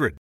800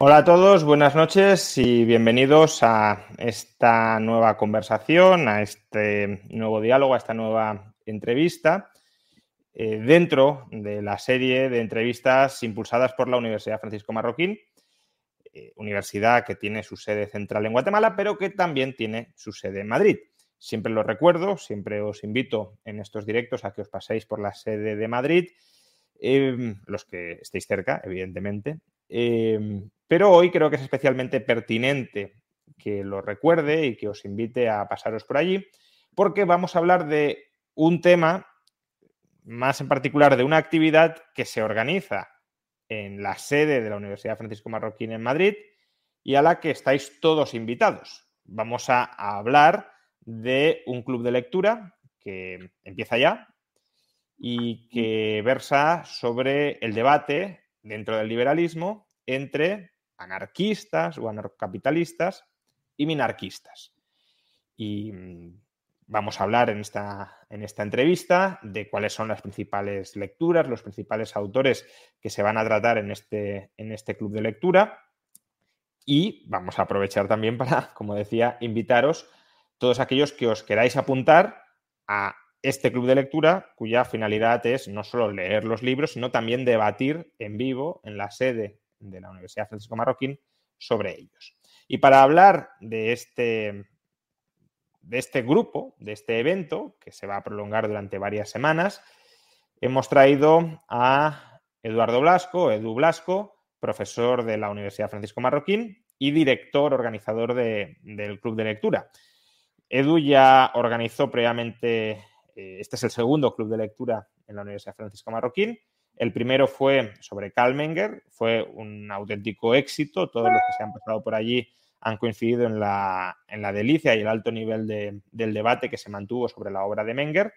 Hola a todos, buenas noches y bienvenidos a esta nueva conversación, a este nuevo diálogo, a esta nueva entrevista eh, dentro de la serie de entrevistas impulsadas por la Universidad Francisco Marroquín, eh, universidad que tiene su sede central en Guatemala, pero que también tiene su sede en Madrid. Siempre lo recuerdo, siempre os invito en estos directos a que os paséis por la sede de Madrid, eh, los que estéis cerca, evidentemente. Pero hoy creo que es especialmente pertinente que lo recuerde y que os invite a pasaros por allí, porque vamos a hablar de un tema, más en particular de una actividad que se organiza en la sede de la Universidad Francisco Marroquín en Madrid y a la que estáis todos invitados. Vamos a, hablar de un club de lectura que empieza ya y que versa sobre el debate dentro del liberalismo entre anarquistas o anarcocapitalistas y minarquistas. Y mm, vamos a hablar en esta, en esta entrevista de cuáles son las principales lecturas, los principales autores que se van a tratar en este, en este club de lectura. Y vamos a aprovechar también para, como decía, invitaros todos aquellos que os queráis apuntar a este club de lectura cuya finalidad es no solo leer los libros, sino también debatir en vivo en la sede de la Universidad Francisco Marroquín sobre ellos. Y para hablar de este, de este grupo, de este evento, que se va a prolongar durante varias semanas, hemos traído a Eduardo Blasco, Edu Blasco, profesor de la Universidad Francisco Marroquín y director organizador del Club de Lectura. Edu ya organizó previamente, este es el segundo club de lectura en la Universidad Francisco Marroquín, el primero fue sobre Kalmenger, fue un auténtico éxito. Todos los que se han pasado por allí han coincidido en la, delicia y el alto nivel del debate que se mantuvo sobre la obra de Menger.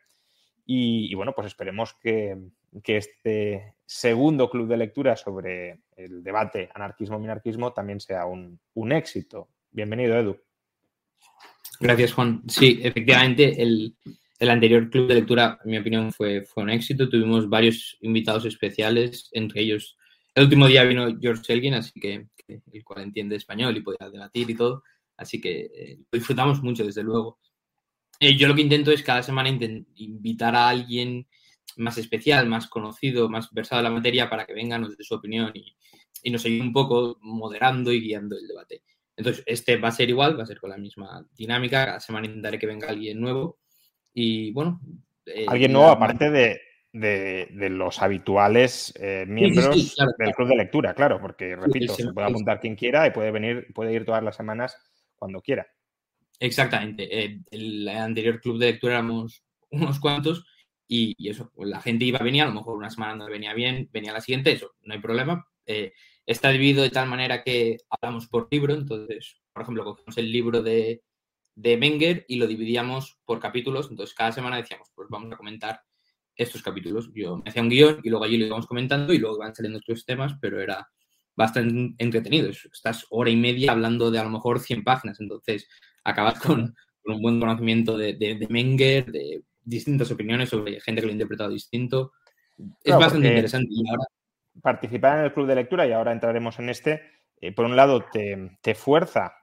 Y, bueno, pues esperemos que, este segundo club de lectura sobre el debate anarquismo-minarquismo también sea un, un éxito. Bienvenido, Edu. Gracias, Juan. Sí, efectivamente, el, el anterior club de lectura, en mi opinión, fue, un éxito. Tuvimos varios invitados especiales, entre ellos, el último día vino George Elgin, así que, el cual entiende español y podía debatir y todo. Así que eh, disfrutamos mucho, desde luego. Eh, yo lo que intento es cada semana invitar a alguien más especial, más conocido, más versado en la materia para que venga, nos dé su opinión y, y nos ayude un poco moderando y guiando el debate. Entonces, este va a ser igual, va a ser con la misma dinámica. Cada semana intentaré que venga alguien nuevo y bueno. Eh, Alguien nuevo, aparte de, los habituales eh, miembros del club de lectura, claro, porque repito, se puede apuntar quien quiera y puede venir, puede ir todas las semanas cuando quiera. Exactamente. Eh, el anterior club de lectura éramos unos cuantos y, eso, pues, la gente iba, venía, a lo mejor una semana no venía bien, venía la siguiente, eso, no hay problema. Eh, está dividido de tal manera que hablamos por libro, entonces, por ejemplo, cogemos el libro de, de Menger y lo dividíamos por capítulos, entonces cada semana decíamos, pues vamos a comentar estos capítulos. Yo me hacía un guion y luego allí lo íbamos comentando y luego iban saliendo otros temas, pero era bastante entretenido. Estás hora y media hablando de a lo mejor 100 páginas, entonces acabas con, un buen conocimiento de, de, Menger, de distintas opiniones sobre gente que lo ha interpretado distinto. Es bastante interesante. Y ahora... Participar en el club de lectura, y ahora entraremos en este, eh, por un lado te, te fuerza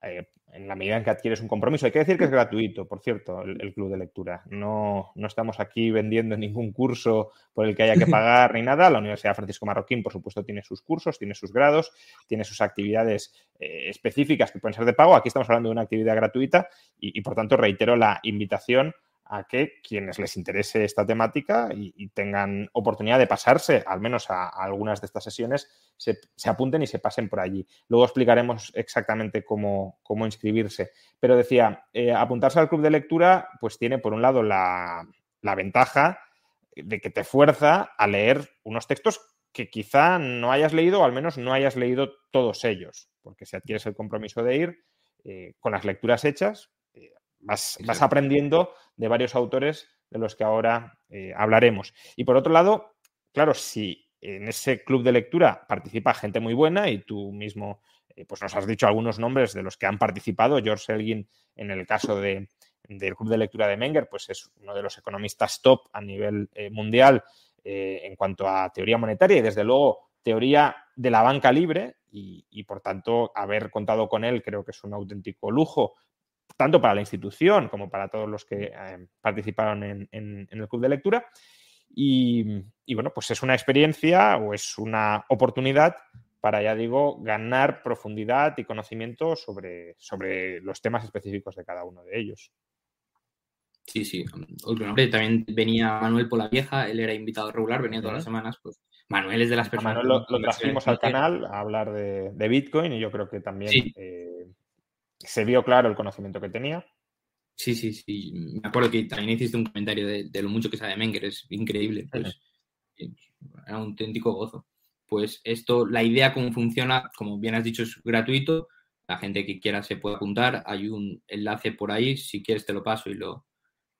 eh, en la medida en que adquieres un compromiso. Hay que decir que es gratuito, por cierto, el, club de lectura. No, no, estamos aquí vendiendo ningún curso por el que haya que pagar ni nada. La Universidad Francisco Marroquín, por supuesto, tiene sus cursos, tiene sus grados, tiene sus actividades eh, específicas que pueden ser de pago. Aquí estamos hablando de una actividad gratuita y, y por tanto, reitero la invitación a que quienes les interese esta temática y, tengan oportunidad de pasarse, al menos a, algunas de estas sesiones, se, apunten y se pasen por allí. Luego explicaremos exactamente cómo, inscribirse. Pero decía, eh, apuntarse al club de lectura, pues tiene por un lado la, ventaja de que te fuerza a leer unos textos que quizá no hayas leído o al menos no hayas leído todos ellos, porque si adquieres el compromiso de ir eh, con las lecturas hechas, Vas, aprendiendo de varios autores de los que ahora eh, hablaremos. Y por otro lado, claro, si en ese club de lectura participa gente muy buena y tú mismo eh, pues nos has dicho algunos nombres de los que han participado, George Elgin en el caso de, del club de lectura de Menger, pues es uno de los economistas top a nivel eh, mundial en cuanto a teoría monetaria y desde luego teoría de la banca libre. Y, y, por tanto haber contado con él creo que es un auténtico lujo tanto para la institución como para todos los que eh, participaron en, el club de lectura. Y, bueno, pues es una experiencia o es una oportunidad para, ya digo, ganar profundidad y conocimiento sobre, sobre los temas específicos de cada uno de ellos. Sí, sí. Otro nombre también venía Manuel por la vieja, él era invitado regular, venía todas las semanas. Pues Manuel es de las personas. Manuel lo, trajimos al canal a hablar de, Bitcoin y yo creo que también eh, se vio claro el conocimiento que tenía. Sí, sí, sí. Me acuerdo que también hiciste un comentario de, lo mucho que sabe Menger, es increíble. Pues, Era un auténtico gozo. Pues esto, la idea cómo funciona, como bien has dicho, es gratuito. La gente que quiera se puede apuntar. Hay un enlace por ahí. Si quieres te lo paso y lo,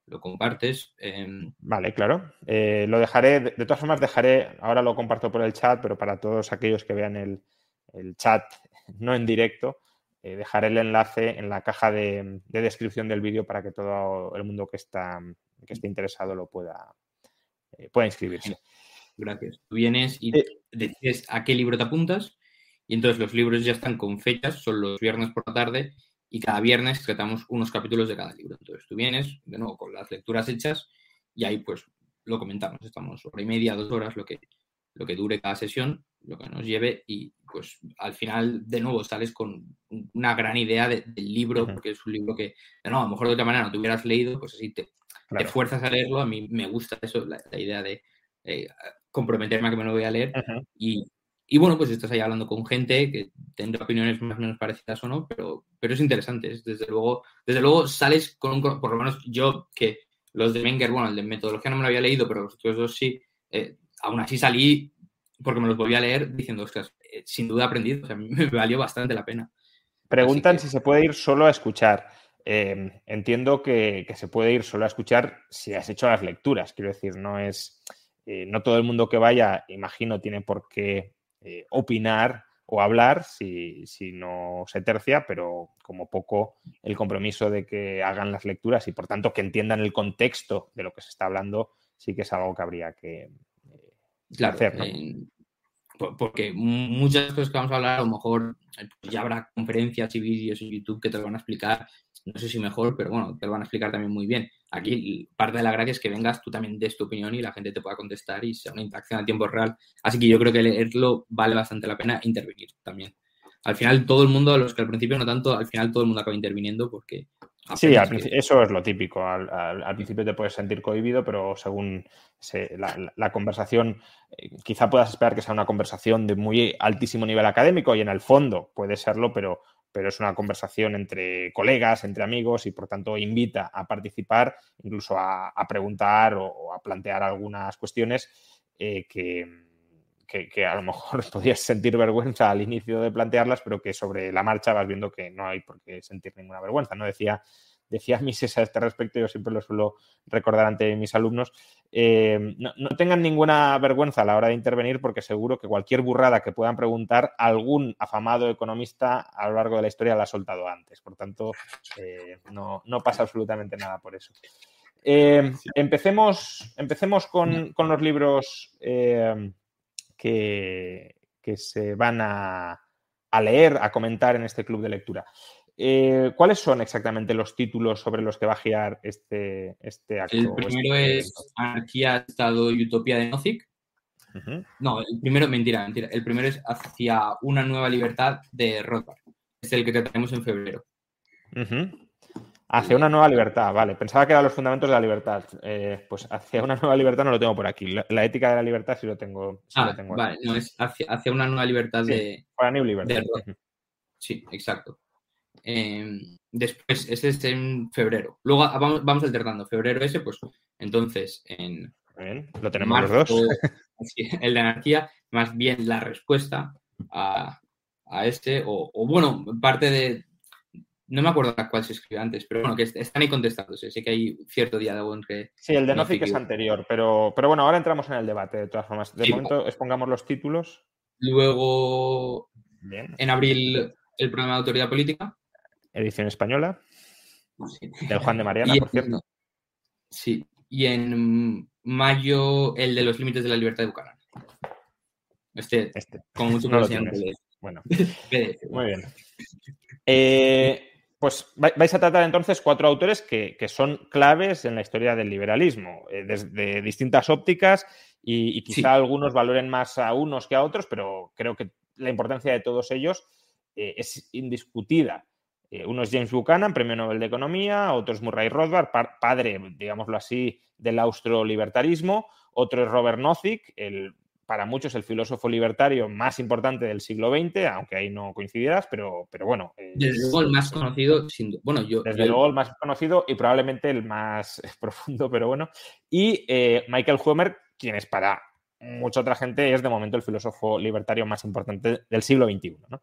lo compartes. Em, vale, claro. Eh, lo dejaré, de, todas formas dejaré, ahora lo comparto por el chat, pero para todos aquellos que vean el, el chat no en directo, eh, dejaré el enlace en la caja de, descripción del vídeo para que todo el mundo que está que esté interesado lo pueda, eh, pueda inscribirse. Gracias. Tú vienes y eh, decides a qué libro te apuntas y entonces los libros ya están con fechas, son los viernes por la tarde y cada viernes tratamos unos capítulos de cada libro. Entonces tú vienes, de nuevo, con las lecturas hechas y ahí pues lo comentamos. Estamos hora y media, dos horas, lo que, lo que dure cada sesión lo que nos lleve y pues al final de nuevo sales con una gran idea del libro, porque es un libro que, no, a lo mejor de otra manera no te hubieras leído, pues así te, fuerzas a leerlo. A mí me gusta eso, la, idea de eh, comprometerme a que me lo voy a leer. y, y, bueno, pues estás ahí hablando con gente que tendrá opiniones más o menos parecidas o no, pero, pero es interesante. desde, luego, desde luego sales con un, por lo menos yo que los de Menger, bueno, el de metodología no me lo había leído, pero los otros dos sí, eh, aún así salí porque me los volví a leer diciendo, ostras, eh, sin duda he aprendido, o sea, me valió bastante la pena. Preguntan si se puede ir solo a escuchar. Em, entiendo que, se puede ir solo a escuchar si has hecho las lecturas. Quiero decir, no es. Eh, no todo el mundo que vaya, imagino, tiene por qué eh, opinar o hablar si, si, no se tercia, pero como poco el compromiso de que hagan las lecturas y por tanto que entiendan el contexto de lo que se está hablando, sí que es algo que habría que, hacer. ¿no? porque muchas cosas que vamos a hablar, a lo mejor eh, pues ya habrá conferencias y vídeos en YouTube que te lo van a explicar, no sé si mejor, pero bueno, te lo van a explicar también muy bien. Aquí parte de la gracia es que vengas, tú también des tu opinión y la gente te pueda contestar y sea una interacción a tiempo real. Así que yo creo que leerlo vale bastante la pena intervenir también. Al final todo el mundo, los que al principio no tanto, al final todo el mundo acaba interviniendo porque Sí, eso es lo típico. Al, principio te puedes sentir cohibido, pero según la, conversación, eh, quizá puedas esperar que sea una conversación de muy altísimo nivel académico y en el fondo puede serlo, pero pero es una conversación entre colegas, entre amigos y por tanto invita a participar, incluso a, preguntar o, a plantear algunas cuestiones eh, que, que, a lo mejor podías sentir vergüenza al inicio de plantearlas, pero que sobre la marcha vas viendo que no hay por qué sentir ninguna vergüenza. ¿no? Decía decía Mises a este respecto, yo siempre lo suelo recordar ante mis alumnos, eh, no, tengan ninguna vergüenza a la hora de intervenir porque seguro que cualquier burrada que puedan preguntar, algún afamado economista a lo largo de la historia la ha soltado antes. Por tanto, eh, no, pasa absolutamente nada por eso. Eh, empecemos, empecemos con, los libros que, que, se van a, a leer, a comentar en este club de lectura. Eh, ¿Cuáles son exactamente los títulos sobre los que va a girar este, este acto? El primero este es Anarquía, Estado y Utopía de Nozick. No, el primero, mentira, mentira. El primero es Hacia una nueva libertad de Rothbard. Es el que trataremos en febrero. Hacia una nueva libertad, vale. Pensaba que eran los fundamentos de la libertad. Eh, pues hacia una nueva libertad no lo tengo por aquí. La, ética de la libertad sí lo tengo. ah, vale, no, es hacia, una nueva libertad de. Para New Liberty. Sí, exacto. Em, después, ese es en febrero. Luego ah, vamos, vamos alternando. Febrero ese, pues entonces en. lo tenemos los dos. el de anarquía, más bien la respuesta a, a este, o, bueno, parte de. No me acuerdo a cuál se escribió antes, pero bueno, que están ahí contestándose. Sé que hay cierto diálogo entre. Sí, el de Nozick es anterior, pero, pero bueno, ahora entramos en el debate de todas formas. De momento, expongamos los títulos. Luego, en abril, el programa de autoridad política edición española, del Juan de Mariana, por cierto. Sí, y en mayo el de los límites de la libertad de Bucaram. Este, este, con mucho no Bueno, muy bien. Eh, pues vais a tratar entonces cuatro autores que, son claves en la historia del liberalismo, eh, desde distintas ópticas y, quizá algunos valoren más a unos que a otros, pero creo que la importancia de todos ellos eh, es indiscutida. Eh, uno es James Buchanan, premio Nobel de Economía, otro es Murray Rothbard, padre, digámoslo así, del austro-libertarismo, otro es Robert Nozick, el, para muchos el filósofo libertario más importante del siglo XX, aunque ahí no coincidirás, pero, pero bueno. Desde luego el más conocido, bueno, yo... Desde luego el más conocido y probablemente el más profundo, pero bueno. Y eh, Michael Huemer, quien es para mucha otra gente, es de momento el filósofo libertario más importante del siglo XXI. ¿no?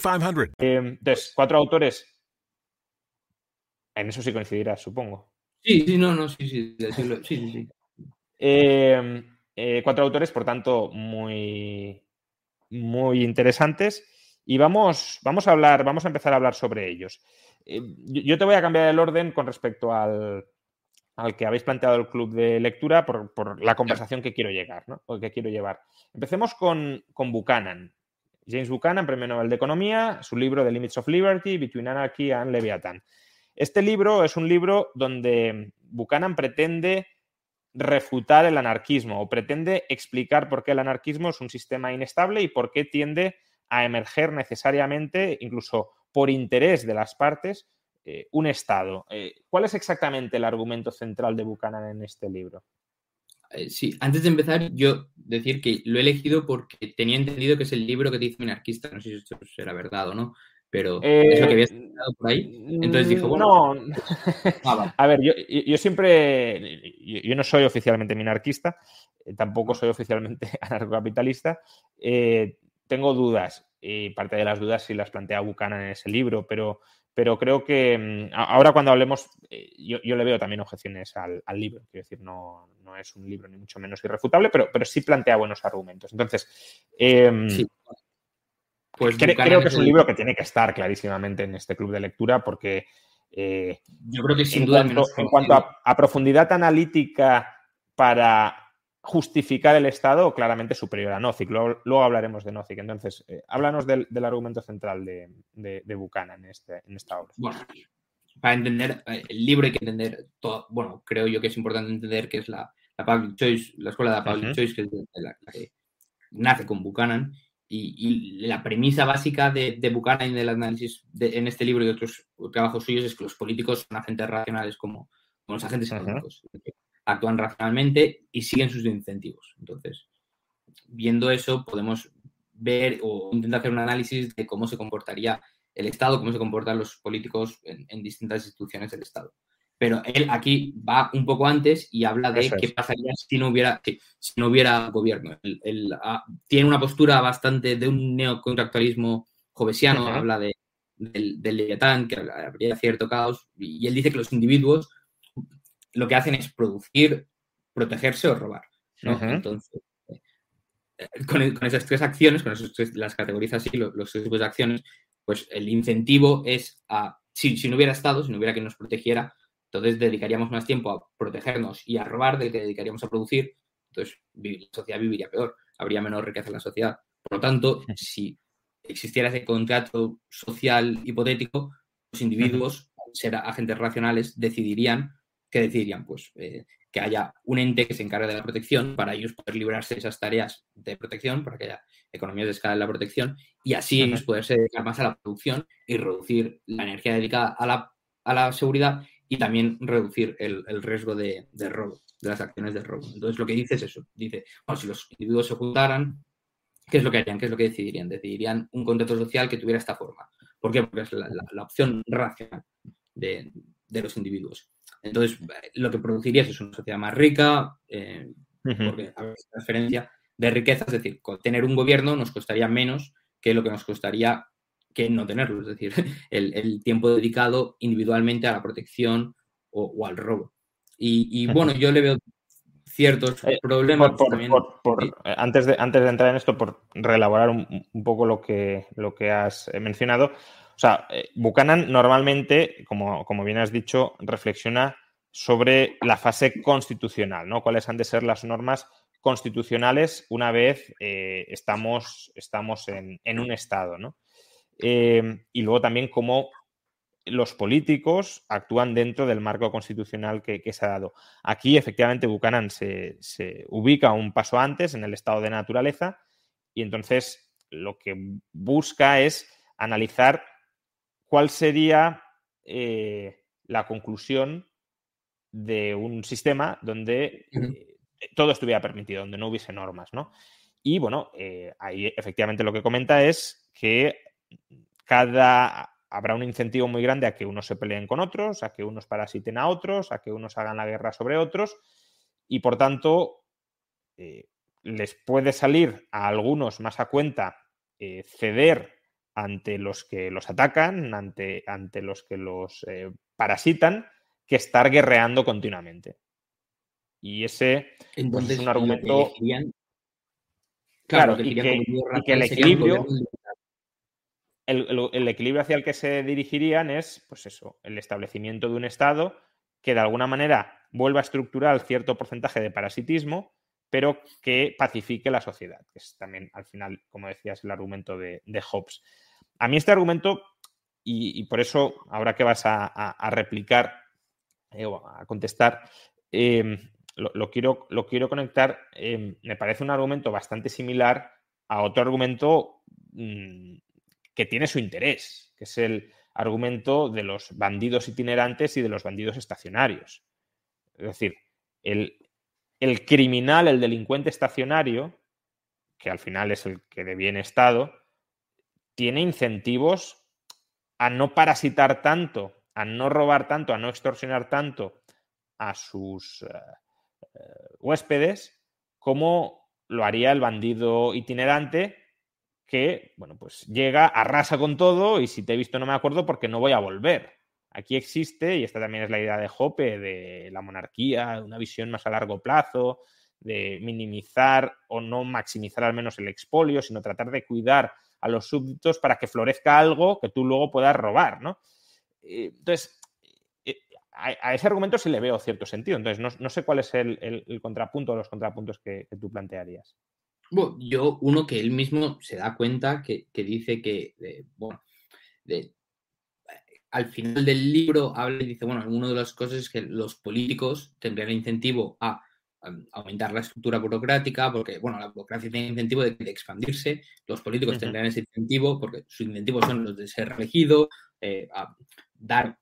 1-888-532-35 eh, entonces, cuatro autores. En eso sí coincidirás, supongo. Sí, sí, no, no, sí, sí, sí, sí, eh, eh, cuatro autores, por tanto, muy, muy interesantes. Y vamos, vamos a hablar, vamos a empezar a hablar sobre ellos. yo te voy a cambiar el orden con respecto al, al que habéis planteado el club de lectura por, la conversación que quiero llegar, ¿no? O que quiero llevar. Empecemos con, con Buchanan. James Buchanan, Premio Nobel de Economía, su libro The Limits of Liberty, Between Anarchy and Leviathan. Este libro es un libro donde Buchanan pretende refutar el anarquismo o pretende explicar por qué el anarquismo es un sistema inestable y por qué tiende a emerger necesariamente, incluso por interés de las partes, eh, un Estado. Eh, ¿Cuál es exactamente el argumento central de Buchanan en este libro? Eh, sí, antes de empezar, yo decir que lo he elegido porque tenía entendido que es el libro que te dice minarquista. No sé si esto será verdad o no, pero es lo que había escuchado por ahí. Entonces dije, bueno. No. Ah, a ver, yo, siempre. Yo, no soy oficialmente minarquista, eh, tampoco soy oficialmente anarcocapitalista. Eh, tengo dudas. y parte de las dudas si las plantea Buchanan en ese libro, pero, pero creo que mm, ahora cuando hablemos, eh, yo, le veo también objeciones al, libro, quiero decir, no, no, es un libro ni mucho menos irrefutable, pero, pero sí plantea buenos argumentos. Entonces, em, pues creo que es un libro que tiene que estar clarísimamente en este club de lectura porque... Eh, yo creo que sin duda... en cuanto a profundidad analítica para justificar el Estado claramente superior a Nozick. Luego, hablaremos de Nozick. Entonces, eh, háblanos del, argumento central de, de, Buchanan en, este, en esta obra. Bueno, para entender eh, el libro hay que entender todo. Bueno, creo yo que es importante entender que es la, Public Choice, la escuela de la Public Choice, que es la, que nace con Buchanan. Y, la premisa básica de, Buchanan y del análisis en este libro y otros trabajos suyos es que los políticos son agentes racionales como, los agentes económicos actúan racionalmente y siguen sus incentivos. Entonces, viendo eso, podemos ver o intentar hacer un análisis de cómo se comportaría el Estado, cómo se comportan los políticos en, distintas instituciones del Estado. Pero él aquí va un poco antes y habla de qué pasaría si no hubiera, si no hubiera gobierno. Él, ah, tiene una postura bastante de un neocontractualismo jovesiano, habla de, del, del que habría cierto caos, y él dice que los individuos lo que hacen es producir, protegerse o robar. Entonces, eh, con, esas tres acciones, con esas tres, las categorizas así, los, los, tres tipos de acciones, pues el incentivo es a, si, no hubiera Estado, si no hubiera quien nos protegiera, entonces dedicaríamos más tiempo a protegernos y a robar del que dedicaríamos a producir, entonces la sociedad viviría peor, habría menos riqueza en la sociedad. Por lo tanto, si existiera ese contrato social hipotético, los individuos, ser agentes racionales, decidirían que decidirían pues, eh, que haya un ente que se encargue de la protección para ellos poder librarse de esas tareas de protección, para que haya economías de escala en la protección y así ellos poderse dedicar más a la producción y reducir la energía dedicada a la, a la seguridad y también reducir el, riesgo de, robo, de las acciones de robo. Entonces lo que dice es eso, dice, bueno, si los individuos se juntaran, ¿qué es lo que harían? ¿Qué es lo que decidirían? Decidirían un contrato social que tuviera esta forma. ¿Por qué? Porque es la, opción racional de, de los individuos. Entonces, lo que produciría es una sociedad más rica, eh, porque hay transferencia de riqueza, es decir, tener un gobierno nos costaría menos que lo que nos costaría que no tenerlo, es decir, el, tiempo dedicado individualmente a la protección o, al robo. Y, bueno, yo le veo ciertos eh, problemas. Eh, antes, de, antes de entrar en esto, por reelaborar un, poco lo que, lo que has mencionado, o sea, eh, Buchanan normalmente, como, como bien has dicho, reflexiona sobre la fase constitucional, ¿no? Cuáles han de ser las normas constitucionales una vez eh, estamos, estamos en, un Estado, ¿no? Eh, y luego también cómo los políticos actúan dentro del marco constitucional que, se ha dado. Aquí, efectivamente, Buchanan se, se, ubica un paso antes en el estado de naturaleza y entonces lo que busca es analizar ¿cuál sería eh, la conclusión de un sistema donde eh, todo estuviera permitido, donde no hubiese normas, ¿no? Y bueno, eh, ahí efectivamente lo que comenta es que cada habrá un incentivo muy grande a que unos se peleen con otros, a que unos parasiten a otros, a que unos hagan la guerra sobre otros, y por tanto les puede salir a algunos más a cuenta ceder ante los que los atacan, ante, ante los que los eh, parasitan, que estar guerreando continuamente. Y ese pues, es un argumento. claro, y, que, el equilibrio. El, equilibrio hacia el que se dirigirían es, pues eso, el establecimiento de un Estado que de alguna manera vuelva a estructurar cierto porcentaje de parasitismo, pero que pacifique la sociedad, que es también al final, como decías, el argumento de, de Hobbes. A mí este argumento, y, por eso ahora que vas a, replicar eh, o a contestar, em, lo, quiero, lo quiero conectar, em, me parece un argumento bastante similar a otro argumento mm, que tiene su interés, que es el argumento de los bandidos itinerantes y de los bandidos estacionarios. Es decir, el, el criminal, el delincuente estacionario, que al final es el que de bien estado, tiene incentivos a no parasitar tanto, a no robar tanto, a no extorsionar tanto a sus eh, eh, huéspedes como lo haría el bandido itinerante que, bueno, pues llega, arrasa con todo y si te he visto no me acuerdo porque no voy a volver. Aquí existe, y esta también es la idea de Hoppe, de la monarquía, una visión más a largo plazo, de minimizar o no maximizar al menos el expolio, sino tratar de cuidar a los súbditos para que florezca algo que tú luego puedas robar, ¿no? Eh, entonces, eh, a, ese argumento sí le veo cierto sentido. Entonces, no, sé cuál es el, contrapunto o los contrapuntos que, tú plantearías. Bueno, yo, uno que él mismo se da cuenta que, dice que, bueno, al final del libro habla y dice, bueno, una de las cosas es que los políticos tendrían incentivo a aumentar la estructura burocrática, porque, bueno, la burocracia tiene incentivo de, expandirse, los políticos tendrán ese incentivo, porque sus incentivos son los de ser elegido, eh, a dar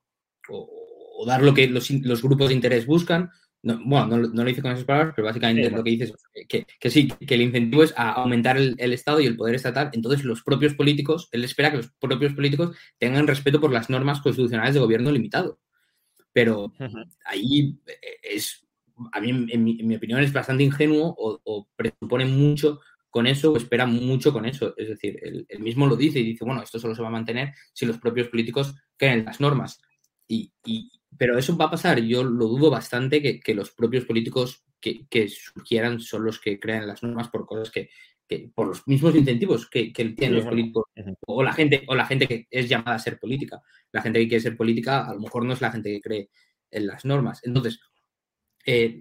o, dar lo que los, grupos de interés buscan. bueno, no, lo dice con esas palabras, pero básicamente lo que dice es que, sí, que el incentivo es a aumentar el, Estado y el poder estatal. Entonces, los propios políticos, él espera que los propios políticos tengan respeto por las normas constitucionales de gobierno limitado. Pero ahí es a mí, en mi, opinión, es bastante ingenuo o, presupone mucho con eso o espera mucho con eso. Es decir, él, mismo lo dice y dice, bueno, esto solo se va a mantener si los propios políticos creen en las normas. Y, pero eso va a pasar. Yo lo dudo bastante que, los propios políticos que, surgieran son los que creen en las normas por cosas que, por los mismos incentivos que, tienen los políticos o la gente o la gente que es llamada a ser política. La gente que quiere ser política a lo mejor no es la gente que cree en las normas. Entonces, eh,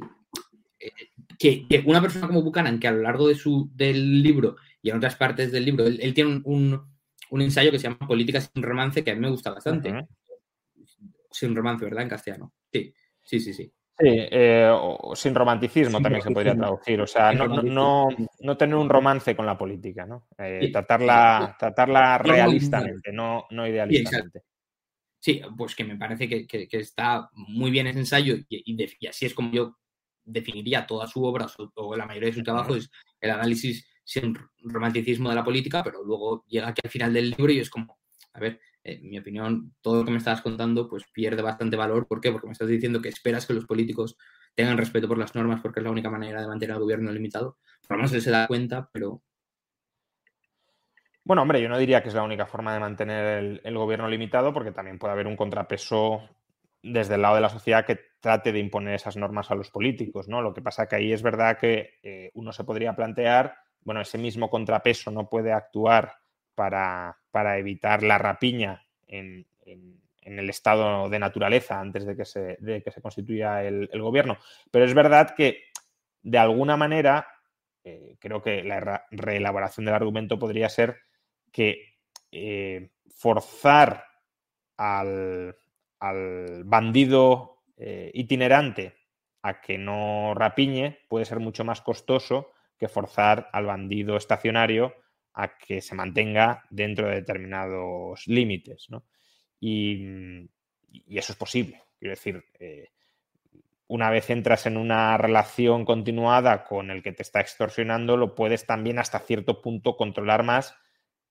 eh, que, una persona como Buchanan, que a lo largo de su, del libro y en otras partes del libro, él, tiene un, ensayo que se llama Política sin romance, que a mí me gusta bastante. Sin romance, ¿verdad? En castellano. Sí, sí, sí, sí. Sí, eh, o sin romanticismo también se podría traducir. O sea, no, tener un romance con la política, ¿no? tratarla, tratarla realistamente, no, no idealistamente. Sí, pues que me parece que, está muy bien ese ensayo y, así es como yo definiría toda su obra o, la mayoría de su trabajo, es el análisis sin romanticismo de la política, pero luego llega aquí al final del libro y es como, a ver, en mi opinión, todo lo que me estabas contando pues pierde bastante valor. ¿Por qué? Porque me estás diciendo que esperas que los políticos tengan respeto por las normas porque es la única manera de mantener al gobierno limitado. Por lo menos él se da cuenta, pero bueno, hombre, yo no diría que es la única forma de mantener el, gobierno limitado, porque también puede haber un contrapeso desde el lado de la sociedad que trate de imponer esas normas a los políticos, ¿no? Lo que pasa que ahí es verdad que eh, uno se podría plantear, bueno, ese mismo contrapeso no puede actuar para, evitar la rapiña en, el estado de naturaleza antes de que se, que se constituya el, gobierno. Pero es verdad que, de alguna manera, eh, creo que la reelaboración del argumento podría ser que eh, forzar al, bandido eh, itinerante a que no rapiñe puede ser mucho más costoso que forzar al bandido estacionario a que se mantenga dentro de determinados límites. Y, eso es posible. Quiero decir, eh, una vez entras en una relación continuada con el que te está extorsionando, lo puedes también hasta cierto punto controlar más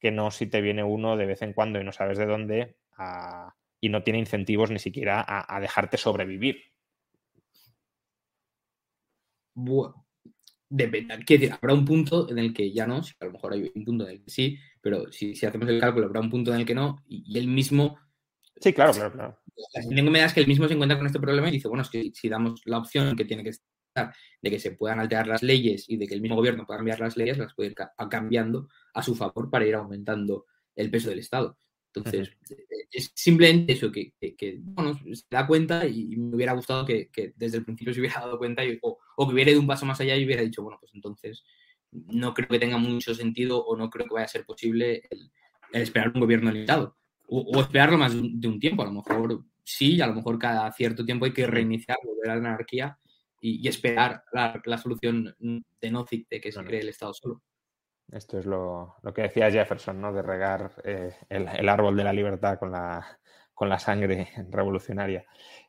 que no si te viene uno de vez en cuando y no sabes de dónde y no tiene incentivos ni siquiera a, dejarte sobrevivir. Bueno, depende. decir, habrá un punto en el que ya no, a lo mejor hay un punto en el que sí, pero si, hacemos el cálculo habrá un punto en el que no, y, él mismo... Sí, claro, claro, claro. La que me da es que él mismo se encuentra con este problema y dice, bueno, es que si damos la opción que tiene que de que se puedan alterar las leyes y de que el mismo gobierno pueda cambiar las leyes, las puede ir cambiando a su favor para ir aumentando el peso del Estado. Entonces, eh, es simplemente eso, que, bueno, se da cuenta y me hubiera gustado que, desde el principio se hubiera dado cuenta o, que hubiera ido un paso más allá y hubiera dicho, bueno, pues entonces no creo que tenga mucho sentido o no creo que vaya a ser posible el, esperar un gobierno limitado. O, esperarlo más de un tiempo, a lo mejor sí, a lo mejor cada cierto tiempo hay que reiniciar, volver a la anarquía y, esperar la, solución de no de que se cree el Estado solo. Esto es lo, que decía Jefferson, ¿no? De regar eh, el, árbol de la libertad con la, con la sangre revolucionaria.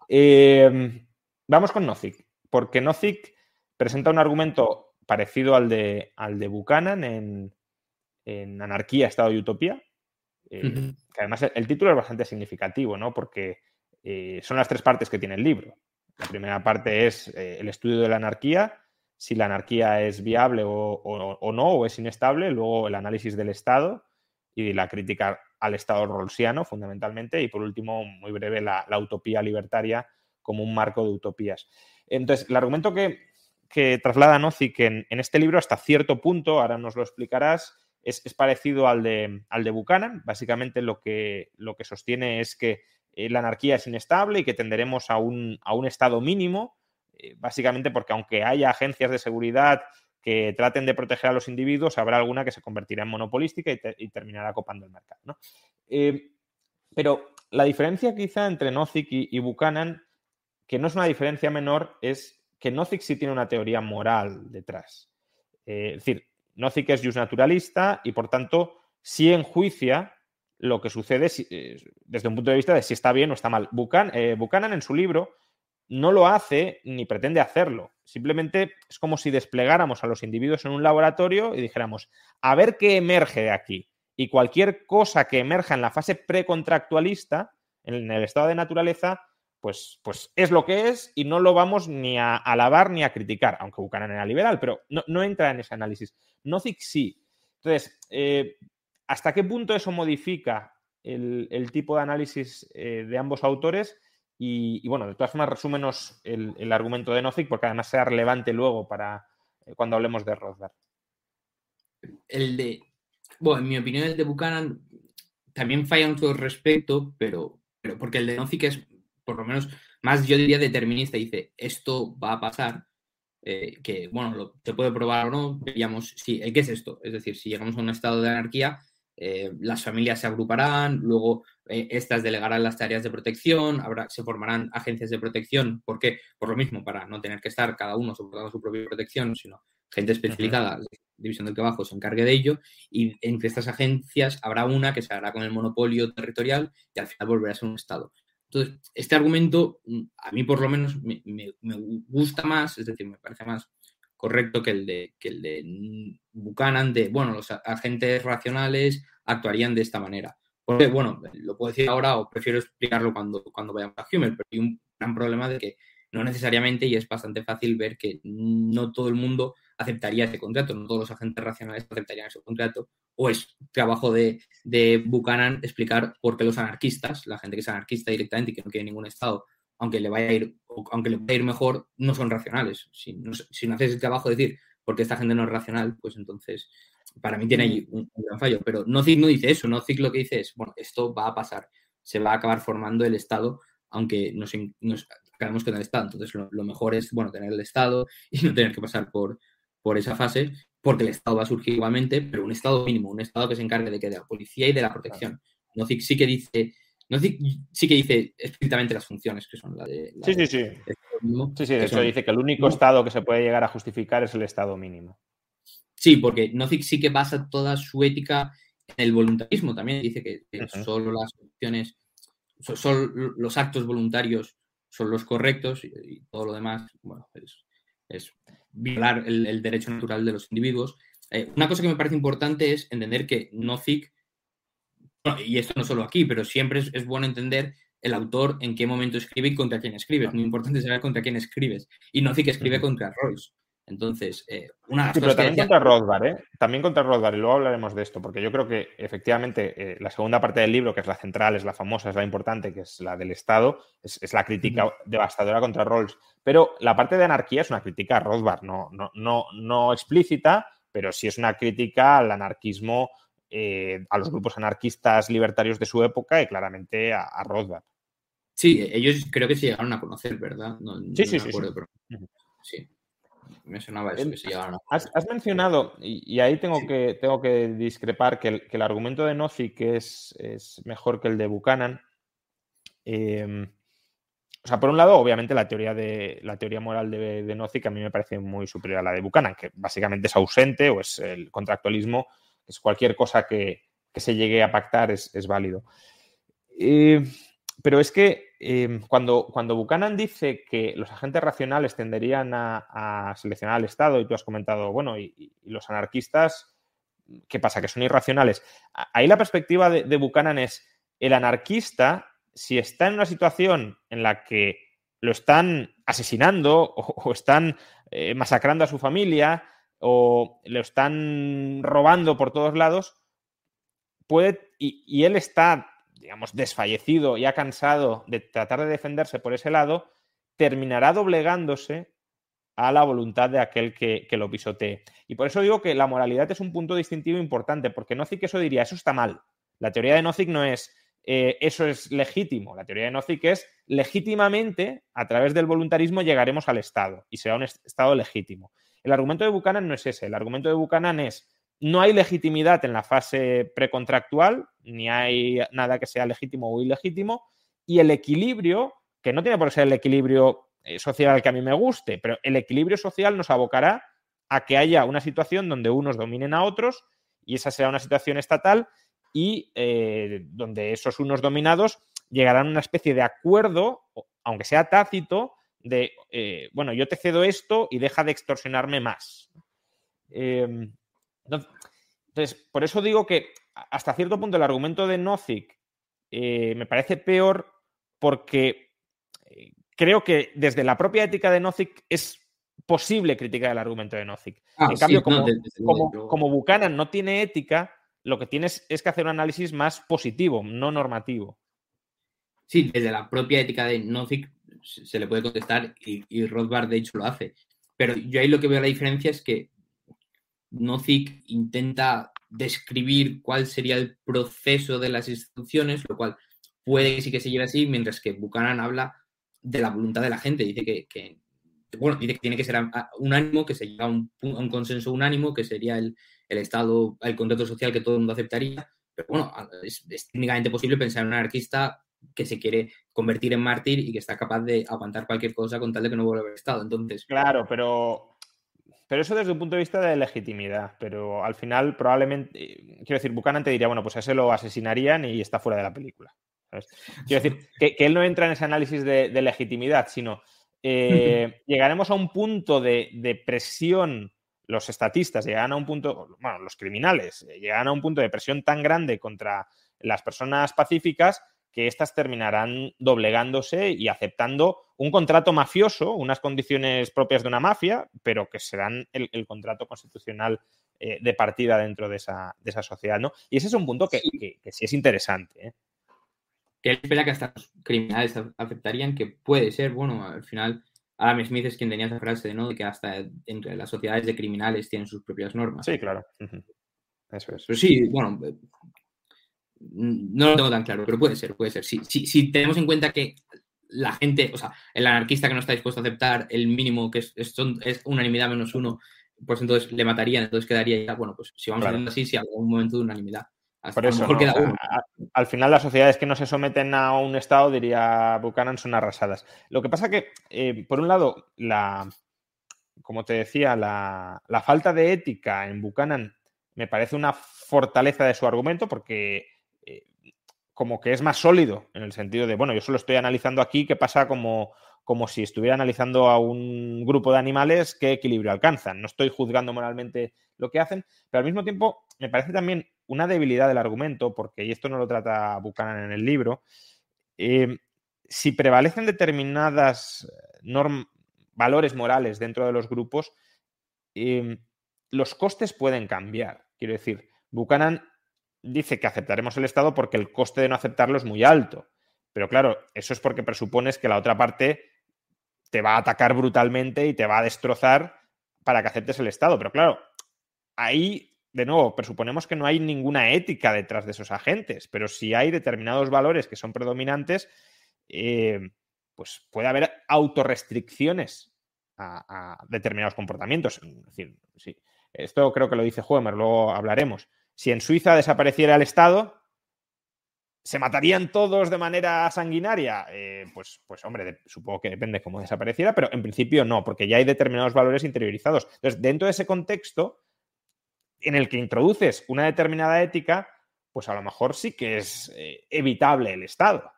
Em, vamos con Nozick, porque Nozick presenta un argumento parecido al de, al de Buchanan en, Anarquía, Estado y Utopía. Eh, que además el, título es bastante significativo, ¿no? Porque eh, son las tres partes que tiene el libro. La primera parte es eh, el estudio de la anarquía, si la anarquía es viable o, no, o es inestable, luego el análisis del Estado y la crítica al Estado rolsiano, fundamentalmente, y por último, muy breve, la, utopía libertaria como un marco de utopías. Entonces, el argumento que, traslada Nozick en, en este libro hasta cierto punto, ahora nos lo explicarás, es, parecido al de, al de Buchanan. Básicamente lo que, lo que sostiene es que eh, la anarquía es inestable y que tenderemos a un, a un estado mínimo eh, básicamente porque aunque haya agencias de seguridad que traten de proteger a los individuos, habrá alguna que se convertirá en monopolística y, terminará copando el mercado. Eh, pero la diferencia quizá entre Nozick y, Buchanan, que no es una diferencia menor, es que Nozick sí tiene una teoría moral detrás. Es decir, Nozick es naturalista y por tanto sí enjuicia lo que sucede desde un punto de vista de si está bien o está mal. Buchanan en su libro no lo hace ni pretende hacerlo. Simplemente es como si desplegáramos a los individuos en un laboratorio y dijéramos, a ver qué emerge de aquí. Y cualquier cosa que emerja en la fase precontractualista, en el estado de naturaleza, pues, pues es lo que es y no lo vamos ni a alabar ni a criticar, aunque Buchanan era liberal, pero no, entra en ese análisis. Nozick sí. Entonces, eh, ¿hasta qué punto eso modifica el, tipo de análisis eh, de ambos autores? Y, bueno, de todas formas, resúmenos el, argumento de Nozick, porque además sea relevante luego para eh, cuando hablemos de Rothbard. El de. Bueno, en mi opinión, el de Buchanan también falla en todo respecto, pero, pero porque el de Nozick es, por lo menos, más yo diría determinista. Dice, esto va a pasar. Eh, que, bueno, se puede probar o no, veríamos, sí, ¿qué es esto? Es decir, si llegamos a un estado de anarquía, eh, las familias se agruparán, luego eh, estas delegarán las tareas de protección, habrá, se formarán agencias de protección. ¿Por qué? Por lo mismo, para no tener que estar cada uno soportando su propia protección, sino gente especializada, división del trabajo, se encargue de ello. Y entre estas agencias habrá una que se hará con el monopolio territorial y al final volverá a ser un Estado. Entonces, este argumento, mm, a mí por lo menos me, me gusta más, es decir, me parece más correcto que el de, que el de Buchanan, de, bueno, los agentes racionales actuarían de esta manera. Porque, bueno, lo puedo decir ahora o prefiero explicarlo cuando, cuando vayamos a Hummel, pero hay un gran problema de que no necesariamente, y es bastante fácil ver que no todo el mundo aceptaría ese contrato, no todos los agentes racionales aceptarían ese contrato, o es trabajo de, de Buchanan explicar por qué los anarquistas, la gente que es anarquista directamente y que no quiere ningún Estado, aunque le vaya a ir, aunque le vaya a ir mejor, no son racionales. Si no, si no haces el trabajo de decir, porque esta gente no es racional, pues entonces para mí tiene ahí un, gran fallo. Pero no no dice eso, no lo que dice es, bueno, esto va a pasar, se va a acabar formando el Estado, aunque nos, nos acabemos con el Estado. Entonces lo, mejor es, bueno, tener el Estado y no tener que pasar por, por esa fase, porque el Estado va a surgir igualmente, pero un Estado mínimo, un Estado que se encargue de que de la policía y de la protección. No sí que dice no sí que dice estrictamente las funciones que son la de. sí, sí, sí. sí, sí, eso dice que el único estado que se puede llegar a justificar es el estado mínimo. Sí, porque Nozick sí que basa toda su ética en el voluntarismo. También dice que, solo las opciones, son, los actos voluntarios son los correctos y, todo lo demás, bueno, es, violar el, derecho natural de los individuos. Eh, una cosa que me parece importante es entender que Nozick y esto no solo aquí, pero siempre es, bueno entender el autor en qué momento escribe y contra quién escribe. Es muy importante saber contra quién escribes. Y no que escribe contra Royce. Entonces, eh, una sí, pero también contra Rothbard, ¿eh? También contra Rothbard, y luego hablaremos de esto, porque yo creo que efectivamente eh, la segunda parte del libro, que es la central, es la famosa, es la importante, que es la del Estado, es, la crítica devastadora contra Rawls. Pero la parte de anarquía es una crítica a Rothbard, no, no, no, no explícita, pero sí es una crítica al anarquismo eh, a los grupos anarquistas libertarios de su época y claramente a, Rothbard. Sí, ellos creo que se llegaron a conocer, ¿verdad? sí, sí, sí, sí. Me sonaba eso, que se llegaron a has, has, mencionado, y, ahí tengo, que, tengo que discrepar, que el, argumento de Nozick es, es mejor que el de Buchanan. Em, o sea, por un lado, obviamente, la teoría, de, la teoría moral de, de Nozick a mí me parece muy superior a la de Buchanan, que básicamente es ausente o es el contractualismo es cualquier cosa que, se llegue a pactar es, válido. Eh, pero es que eh, cuando, cuando Buchanan dice que los agentes racionales tenderían a, seleccionar al Estado, y tú has comentado, bueno, y, los anarquistas, ¿qué pasa? Que son irracionales. Ahí la perspectiva de, Buchanan es el anarquista, si está en una situación en la que lo están asesinando o, están eh, masacrando a su familia o lo están robando por todos lados, puede, y, él está, digamos, desfallecido y ha cansado de tratar de defenderse por ese lado, terminará doblegándose a la voluntad de aquel que, lo pisotee. Y por eso digo que la moralidad es un punto distintivo importante, porque Nozick eso diría, eso está mal. La teoría de Nozick no es, eh, eso es legítimo. La teoría de Nozick es, legítimamente, a través del voluntarismo llegaremos al Estado y será un Estado legítimo. El argumento de Buchanan no es ese. El argumento de Buchanan es no hay legitimidad en la fase precontractual, ni hay nada que sea legítimo o ilegítimo, y el equilibrio, que no tiene por qué ser el equilibrio eh, social que a mí me guste, pero el equilibrio social nos abocará a que haya una situación donde unos dominen a otros, y esa será una situación estatal, y eh, donde esos unos dominados llegarán a una especie de acuerdo, aunque sea tácito, de, eh, bueno, yo te cedo esto y deja de extorsionarme más. Em, entonces, por eso digo que hasta cierto punto el argumento de Nozick eh, me parece peor porque eh, creo que desde la propia ética de Nozick es posible criticar el argumento de Nozick. Ah, en cambio, como, como, Buchanan no tiene ética, lo que tienes es que hacer un análisis más positivo, no normativo. Sí, desde la propia ética de Nozick se le puede contestar y, Rothbard de hecho lo hace. Pero yo ahí lo que veo la diferencia es que Nozick intenta describir cuál sería el proceso de las instituciones, lo cual puede que sí que se lleve así, mientras que Buchanan habla de la voluntad de la gente. Dice que, bueno, dice que tiene que ser unánimo, que se llega a un, consenso unánimo, que sería el, Estado, el contrato social que todo el mundo aceptaría. Pero bueno, es, es técnicamente posible pensar en un anarquista que se quiere convertir en mártir y que está capaz de aguantar cualquier cosa con tal de que no vuelva a haber estado. Entonces. Claro, pero. Pero eso desde un punto de vista de legitimidad. Pero al final, probablemente. Quiero decir, Buchanan te diría, bueno, pues a ese lo asesinarían y está fuera de la película. Quiero decir, que, él no entra en ese análisis de, legitimidad, sino eh, llegaremos a un punto de, de, presión, los estatistas llegan a un punto, bueno, los criminales llegan a un punto de presión tan grande contra las personas pacíficas que éstas terminarán doblegándose y aceptando un contrato mafioso, unas condiciones propias de una mafia, pero que serán el, contrato constitucional eh, de partida dentro de esa, sociedad, ¿no? Y ese es un punto que sí, es interesante. ¿eh? Él espera que hasta los criminales aceptarían que puede ser, bueno, al final Adam Smith es quien tenía esa frase, ¿no? De que hasta entre las sociedades de criminales tienen sus propias normas. Sí, claro. Eso es. Pero sí, bueno, no lo tengo tan claro, pero puede ser, puede ser. Si, si, tenemos en cuenta que la gente, o sea, el anarquista que no está dispuesto a aceptar el mínimo, que es, es, unanimidad menos uno, pues entonces le matarían, entonces quedaría ya, bueno, pues si vamos haciendo así, si algún momento de unanimidad. Por eso, al final las sociedades que no se someten a un Estado, diría Buchanan, son arrasadas. Lo que pasa que, eh, por un lado, la, como te decía, la, la falta de ética en Buchanan me parece una fortaleza de su argumento porque como que es más sólido, en el sentido de, bueno, yo solo estoy analizando aquí qué pasa como, como si estuviera analizando a un grupo de animales qué equilibrio alcanzan. No estoy juzgando moralmente lo que hacen, pero al mismo tiempo me parece también una debilidad del argumento, porque, y esto no lo trata Buchanan en el libro, eh, si prevalecen determinadas valores morales dentro de los grupos, eh, los costes pueden cambiar. Quiero decir, Buchanan dice que aceptaremos el Estado porque el coste de no aceptarlo es muy alto. Pero claro, eso es porque presupones que la otra parte te va a atacar brutalmente y te va a destrozar para que aceptes el Estado. Pero claro, ahí, de nuevo, presuponemos que no hay ninguna ética detrás de esos agentes, pero si hay determinados valores que son predominantes, eh, pues puede haber autorrestricciones a, a, determinados comportamientos. Es decir, sí. Esto creo que lo dice Homer, luego hablaremos si en Suiza desapareciera el Estado, ¿se matarían todos de manera sanguinaria? Eh, pues, pues, hombre, supongo que depende cómo desapareciera, pero en principio no, porque ya hay determinados valores interiorizados. Entonces, dentro de ese contexto en el que introduces una determinada ética, pues a lo mejor sí que es eh, evitable el Estado,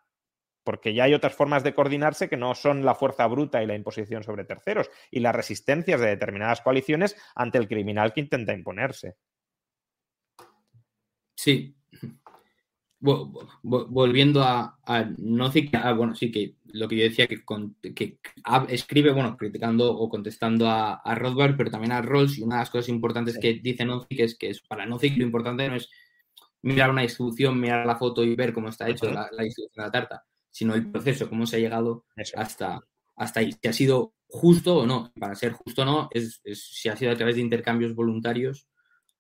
porque ya hay otras formas de coordinarse que no son la fuerza bruta y la imposición sobre terceros y las resistencias de determinadas coaliciones ante el criminal que intenta imponerse. Sí. volviendo a, a Nozick, ah, bueno, sí que lo que yo decía, que, que escribe, bueno, criticando o contestando a, a, Rothbard, pero también a Rawls, y una de las cosas importantes que dice Nozick es que es, para Nozick lo importante no es mirar una distribución, mirar la foto y ver cómo está hecho la, distribución de la tarta, sino el proceso, cómo se ha llegado hasta, hasta ahí. Si ha sido justo o no. Para ser justo o no, es, si ha sido a través de intercambios voluntarios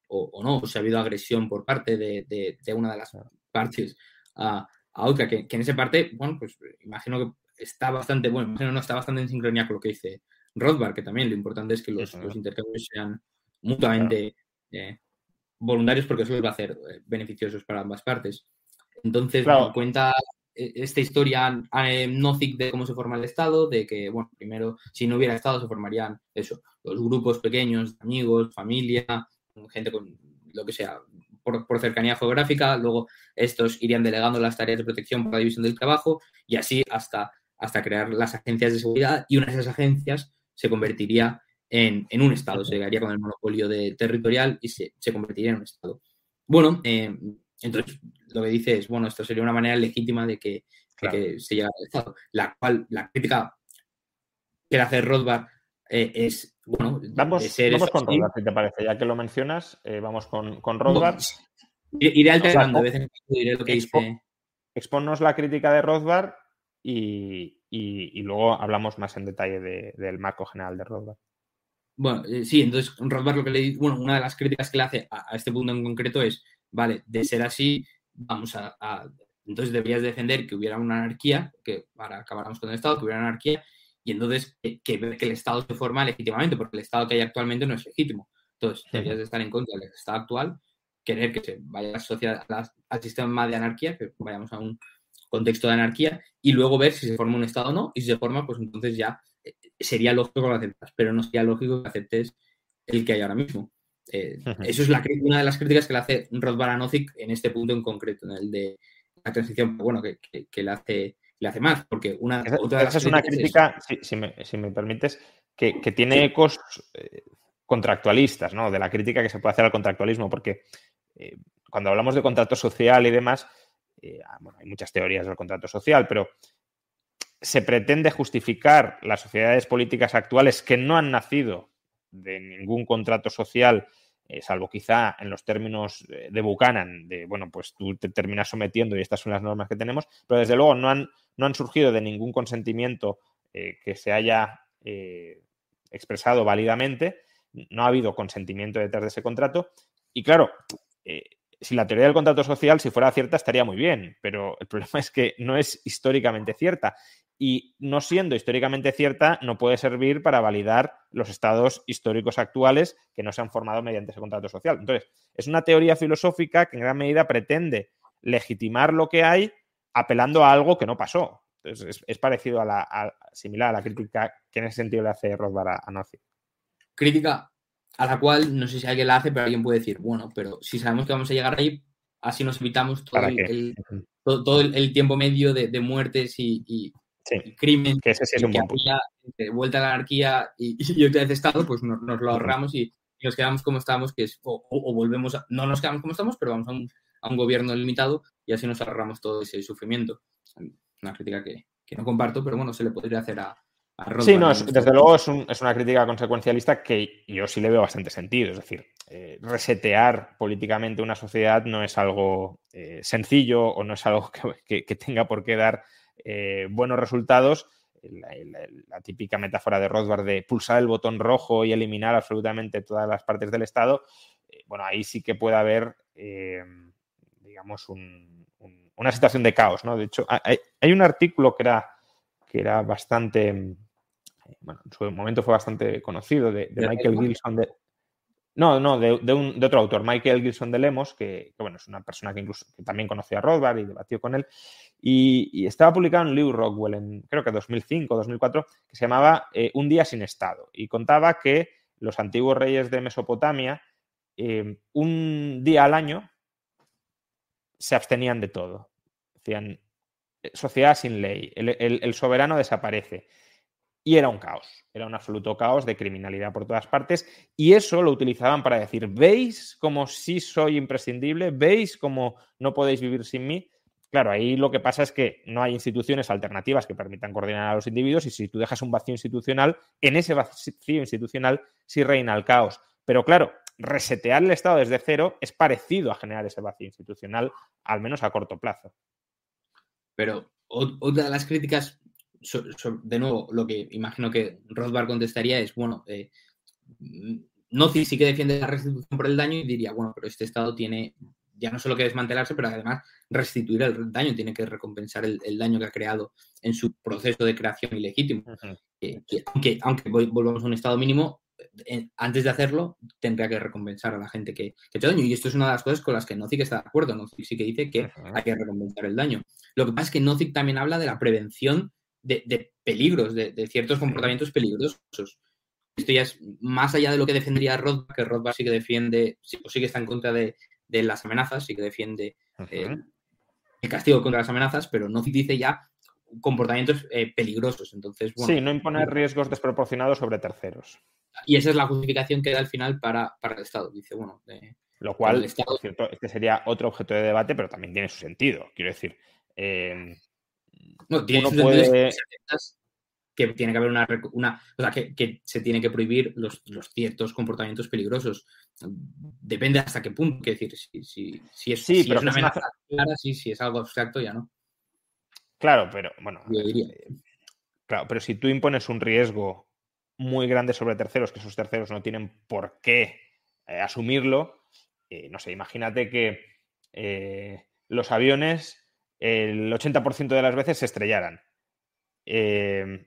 o, no, o si ha habido agresión por parte de, de, una de las partes a, a otra, que, en esa parte, bueno, pues imagino que está bastante, bueno, imagino no está bastante en sincronía con lo que dice Rothbard, que también lo importante es que los, los intercambios sean mutuamente eh, voluntarios porque eso les va a hacer eh, beneficiosos para ambas partes. Entonces, cuenta eh, esta historia eh, Nozick de cómo se forma el Estado, de que, bueno, primero, si no hubiera Estado, se formarían eso, los grupos pequeños, amigos, familia, gente con lo que sea, por, cercanía geográfica, luego estos irían delegando las tareas de protección por la división del trabajo y así hasta, hasta crear las agencias de seguridad y una de esas agencias se convertiría en, un Estado, se llegaría con el monopolio de, territorial y se, convertiría en un Estado. Bueno, eh, entonces lo que dice es, bueno, esto sería una manera legítima de que, se llegue al Estado, la cual la crítica que hace Rothbard eh, es, bueno, vamos, vamos con Rothbard, si te parece, ya que lo mencionas, eh, vamos con, con iré alternando, de vez en cuando diré lo que dice. Exponnos la crítica de Rothbard y, luego hablamos más en detalle del marco general de Rothbard. Bueno, eh, sí, entonces Rothbard lo que le bueno, una de las críticas que le hace a, este punto en concreto es, vale, de ser así, vamos a, entonces deberías defender que hubiera una anarquía, que ahora acabáramos con el Estado, que hubiera anarquía, y entonces que, que, que el Estado se forma legítimamente, porque el Estado que hay actualmente no es legítimo. Entonces, deberías de estar en contra del Estado actual, querer que se vaya la sociedad, al sistema de anarquía, que vayamos a un contexto de anarquía, y luego ver si se forma un Estado o no, y si se forma, pues entonces ya eh, sería lógico que lo aceptas, pero no sería lógico que aceptes el que hay ahora mismo. Eh, eso es la, una de las críticas que le hace Rothbard a en este punto en concreto, en el de la transición, bueno, que, que, le, hace, le hace más, porque una esa, otra de es una crítica, si, me, si, me, permites, que, que tiene ecos eh, contractualistas, ¿no? De la crítica que se puede hacer al contractualismo, porque eh, cuando hablamos de contrato social y demás, ah, bueno, hay muchas teorías del contrato social, pero se pretende justificar las sociedades políticas actuales que no han nacido de ningún contrato social, eh, salvo quizá en los términos de Buchanan, de, bueno, pues tú te terminas sometiendo y estas son las normas que tenemos, pero desde luego no han, no han surgido de ningún consentimiento eh, que se haya eh, expresado válidamente, no ha habido consentimiento detrás de ese contrato. Y claro, si la teoría del contrato social, si fuera cierta, estaría muy bien, pero el problema es que no es históricamente cierta y no siendo históricamente cierta, no puede servir para validar los estados históricos actuales que no se han formado mediante ese contrato social. Entonces, es una teoría filosófica que en gran medida pretende legitimar lo que hay apelando a algo que no pasó. Entonces, es, parecido a la similar a la crítica que en ese sentido le hace Rothbard a, a Crítica a la cual no sé si alguien la hace, pero alguien puede decir, bueno, pero si sabemos que vamos a llegar ahí, así nos evitamos todo, el, todo, el, tiempo medio de, muertes y Sí, crimen que ese sí es un buen vuelta a la anarquía y, y otra vez Estado, pues nos, lo ahorramos y, nos quedamos como estamos, que es, o, volvemos a, no nos quedamos como estamos, pero vamos a un, a un, gobierno limitado y así nos ahorramos todo ese sufrimiento. Una crítica que, que no comparto, pero bueno, se le podría hacer a, a Sí, no, desde luego es, un, es, una crítica consecuencialista que yo sí le veo bastante sentido. Es decir, eh, resetear políticamente una sociedad no es algo eh, sencillo o no es algo que, que tenga por qué dar eh, buenos resultados. La, típica metáfora de Rothbard de pulsar el botón rojo y eliminar absolutamente todas las partes del Estado, eh, bueno, ahí sí que puede haber, eh, digamos, una situación de caos, ¿no? De hecho, hay, un artículo que era, que era bastante, bueno, en su momento fue bastante conocido, de, Michael Gilson, de, no, no, de, otro autor, Michael Gilson de Lemos, que, bueno, es una persona que incluso que también conocía a Rothbard y debatió con él, y, estaba publicado en Lew Rockwell en creo que 2005 o 2004, que se llamaba eh, Un día sin Estado, y contaba que los antiguos reyes de Mesopotamia, eh, un día al año, se abstenían de todo. Decían, eh, sociedad sin ley, el soberano desaparece. Y era un caos, era un absoluto caos de criminalidad por todas partes. Y eso lo utilizaban para decir, ¿veis cómo sí soy imprescindible? ¿Veis cómo no podéis vivir sin mí? Claro, ahí lo que pasa es que no hay instituciones alternativas que permitan coordinar a los individuos y si tú dejas un vacío institucional, en ese vacío institucional sí reina el caos. Pero claro, resetear el Estado desde cero es parecido a generar ese vacío institucional, al menos a corto plazo. Pero otra de las críticas, de nuevo, lo que imagino que Rothbard contestaría es, bueno, eh, no sí que defiende la restitución por el daño y diría, bueno, pero este Estado tiene ya no solo que desmantelarse, pero además restituir el daño, tiene que recompensar el, daño que ha creado en su proceso de creación ilegítimo. aunque, aunque volvamos a un estado mínimo, eh, antes de hacerlo, tendría que recompensar a la gente que, que ha hecho daño. Y esto es una de las cosas con las que Nozick está de acuerdo. Nozick sí que dice que hay que recompensar el daño. Lo que pasa es que Nozick también habla de la prevención de, peligros, de, ciertos comportamientos peligrosos. Esto ya es más allá de lo que defendería Rothbard, que Rothbard sí que defiende, sí, sí que está en contra de, de las amenazas, y que defiende eh, el castigo contra las amenazas, pero no dice ya comportamientos eh, peligrosos. Entonces, sí, no imponer riesgos desproporcionados sobre terceros. Y esa es la justificación que da al final para, el Estado. Dice, bueno, lo cual, por cierto, este sería otro objeto de debate, pero también tiene su sentido. Quiero decir, eh, no, tiene uno puede que tiene que haber una, una o sea, que, se tiene que prohibir los, ciertos comportamientos peligrosos. Depende hasta qué punto, que decir, si, si, es, sí, pero es una amenaza clara, sí, si es algo abstracto, ya no. Claro, pero bueno, eh, claro, pero si tú impones un riesgo muy grande sobre terceros, que esos terceros no tienen por qué eh, asumirlo, eh, no sé, imagínate que los aviones el 80% de las veces se estrellaran. Eh,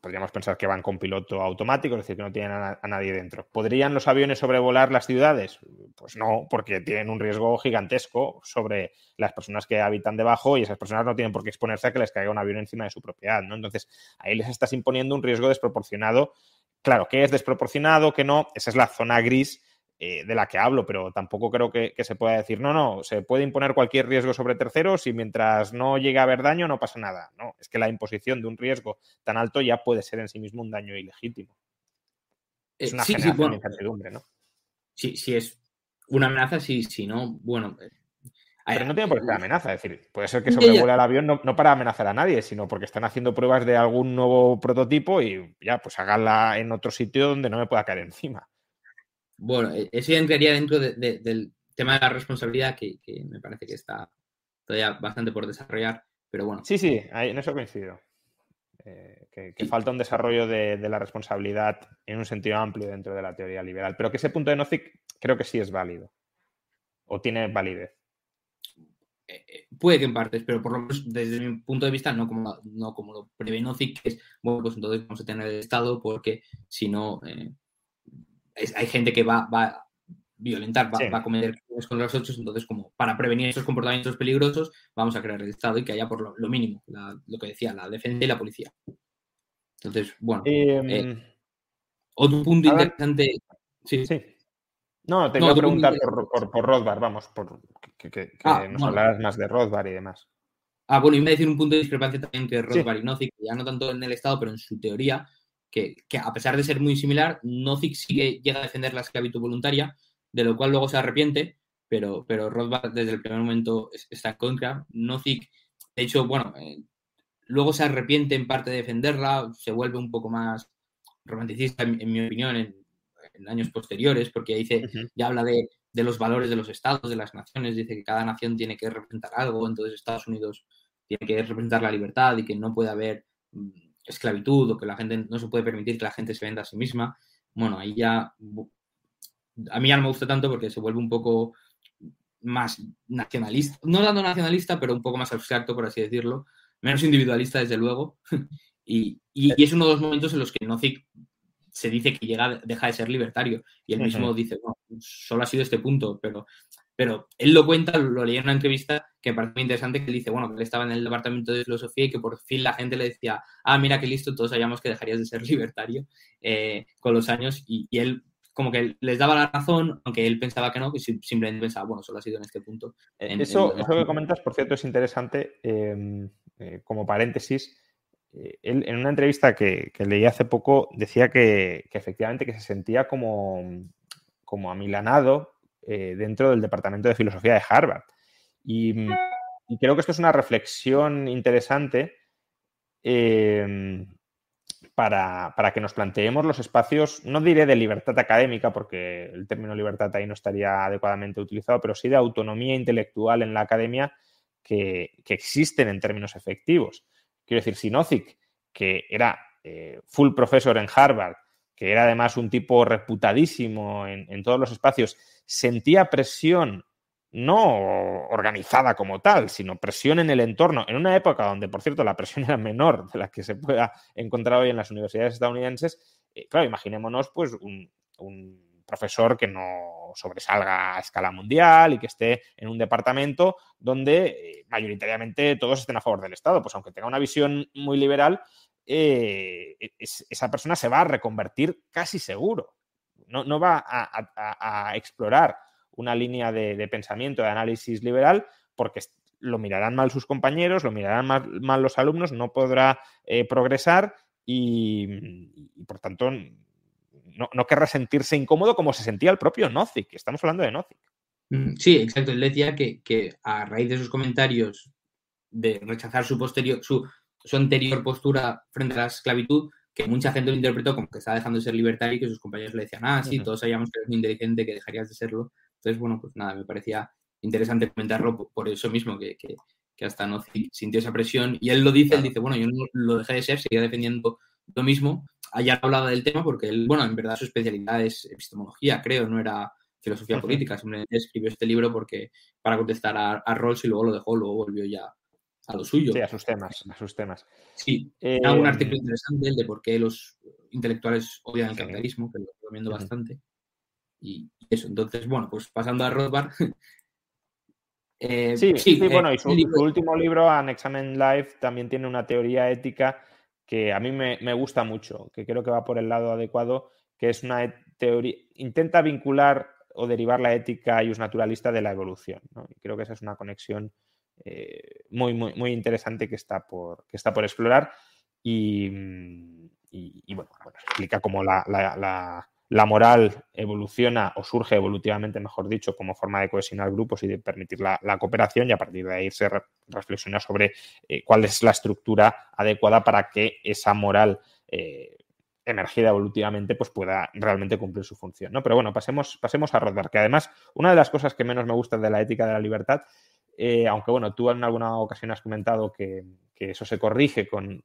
podríamos pensar que van con piloto automático, es decir, que no tienen a, nadie dentro. ¿Podrían los aviones sobrevolar las ciudades? Pues no, porque tienen un riesgo gigantesco sobre las personas que habitan debajo y esas personas no tienen por qué exponerse a que les caiga un avión encima de su propiedad, ¿no? Entonces, ahí les estás imponiendo un riesgo desproporcionado. Claro, ¿qué es desproporcionado? ¿Qué no? Esa es la zona gris eh, de la que hablo, pero tampoco creo que, se pueda decir, no, no, se puede imponer cualquier riesgo sobre terceros y mientras no llegue a haber daño no pasa nada. No, es que la imposición de un riesgo tan alto ya puede ser en sí mismo un daño ilegítimo. Es eh, una generación de incertidumbre, ¿no? Sí, si es una amenaza, sí, si no, bueno. Eh, pero no tiene por qué ser amenaza, es decir, puede ser que sobrevuela el avión no, para amenazar a nadie, sino porque están haciendo pruebas de algún nuevo prototipo y ya, pues háganla en otro sitio donde no me pueda caer encima. Bueno, e-, eso ya entraría dentro del tema de la responsabilidad que, me parece que está todavía bastante por desarrollar, pero bueno. Sí, sí, en eso coincido. Eh, que, falta un desarrollo de, la responsabilidad en un sentido amplio dentro de la teoría liberal, pero que ese punto de Nozick creo que sí es válido o tiene validez. Eh, eh, puede que en partes, pero por lo menos desde mi punto de vista no como, no como lo prevé Nozick, que es, bueno, pues entonces vamos a tener el Estado porque si no, hay gente que va, a violentar, va, a cometer crímenes con los otros, entonces como para prevenir esos comportamientos peligrosos vamos a crear el Estado y que haya por lo, mínimo, lo que decía, la defensa y la policía. Entonces, bueno. Em, eh, otro punto interesante. Sí. sí. No, te iba a preguntar por, por, Rothbard, vamos, por que, ah, nos hablaras más de Rothbard y demás. Ah, bueno, iba a decir un punto de discrepancia también que Rothbard y Nozick, ya no tanto en el Estado, pero en su teoría, que, a pesar de ser muy similar, Nozick sigue llega a defender la esclavitud voluntaria, de lo cual luego se arrepiente, pero, pero Rothbard desde el primer momento está en contra. Nozick, de hecho, bueno, eh, luego se arrepiente en parte de defenderla, se vuelve un poco más romanticista, en, mi opinión, en, años posteriores, porque dice, ya habla de, de, los valores de los estados, de las naciones, dice que cada nación tiene que representar algo, entonces Estados Unidos tiene que representar la libertad y que no puede haber mm, esclavitud o que la gente no se puede permitir que la gente se venda a sí misma, bueno, ahí ya a mí ya no me gusta tanto porque se vuelve un poco más nacionalista, no dando nacionalista, pero un poco más abstracto, por así decirlo, menos individualista, desde luego, y, es uno de los momentos en los que Nozick se dice que llega, deja de ser libertario, y él mismo dice, no, solo ha sido este punto, pero pero él lo cuenta, lo leí en una entrevista que me parece muy interesante, que él dice, bueno, que él estaba en el departamento de filosofía y que por fin la gente le decía, ah, mira qué listo, todos sabíamos que dejarías de ser libertario eh, con los años y, él como que les daba la razón, aunque él pensaba que no, que simplemente pensaba, bueno, solo ha sido en este punto. eso, eso que comentas, por cierto, es interesante, em, eh, como paréntesis, eh, él en una entrevista que, leí hace poco decía que, que, efectivamente que se sentía como, como amilanado eh, dentro del Departamento de Filosofía de Harvard. Y, creo que esto es una reflexión interesante em, para, que nos planteemos los espacios, no diré de libertad académica, porque el término libertad ahí no estaría adecuadamente utilizado, pero sí de autonomía intelectual en la academia que, existen en términos efectivos. Quiero decir, si Nozick, que era eh, full profesor en Harvard, que era además un tipo reputadísimo en, todos los espacios, sentía presión no organizada como tal, sino presión en el entorno, en una época donde, por cierto, la presión era menor de la que se pueda encontrar hoy en las universidades estadounidenses, eh, claro, imaginémonos pues un, profesor que no sobresalga a escala mundial y que esté en un departamento donde eh, mayoritariamente todos estén a favor del Estado, pues aunque tenga una visión muy liberal, eh, e, esa persona se va a reconvertir casi seguro. No, va a, explorar una línea de, pensamiento, de análisis liberal, porque lo mirarán mal sus compañeros, lo mirarán mal, los alumnos, no podrá eh, progresar y, por tanto no, querrá sentirse incómodo como se sentía el propio Nozick. Estamos hablando de Nozick. Mm, sí, exacto. Él decía que, que, a raíz de sus comentarios de rechazar su posterior, su, su anterior postura frente a la esclavitud, que mucha gente lo interpretó como que estaba dejando de ser libertario y que sus compañeros le decían, ah, sí, todos sabíamos que eres muy inteligente, que dejarías de serlo. Entonces, bueno, pues nada, me parecía interesante comentarlo por, eso mismo, que, que, hasta no sintió esa presión. Y él lo dice, él dice, bueno, yo no lo dejé de ser, seguía defendiendo lo mismo. Allá hablaba del tema porque él, bueno, en verdad su especialidad es epistemología, creo, no era filosofía política, simplemente escribió este libro porque para contestar a, a Rawls y luego lo dejó, luego volvió ya a lo suyo. Sí, a sus temas, a sus temas. Sí, eh, un artículo interesante, el de por qué los intelectuales odian el capitalismo, que lo recomiendo bastante. Y eso, entonces, bueno, pues pasando a Rothbard. Eh, sí, sí, bueno, y su, último libro, An Examen Life, también tiene una teoría ética que a mí me, gusta mucho, que creo que va por el lado adecuado, que es una teoría, intenta vincular o derivar la ética y naturalista de la evolución. Y creo que esa es una conexión eh, muy, muy, muy interesante que está por, que está por explorar y, bueno, explica cómo la, moral evoluciona o surge evolutivamente, mejor dicho, como forma de cohesionar grupos y de permitir la, cooperación y a partir de ahí se reflexiona sobre eh, cuál es la estructura adecuada para que esa moral eh, emergida evolutivamente pues pueda realmente cumplir su función. ¿no? Pero bueno, pasemos, pasemos a Rothbard, que además una de las cosas que menos me gusta de la ética de la libertad eh, aunque bueno, tú en alguna ocasión has comentado que, eso se corrige con,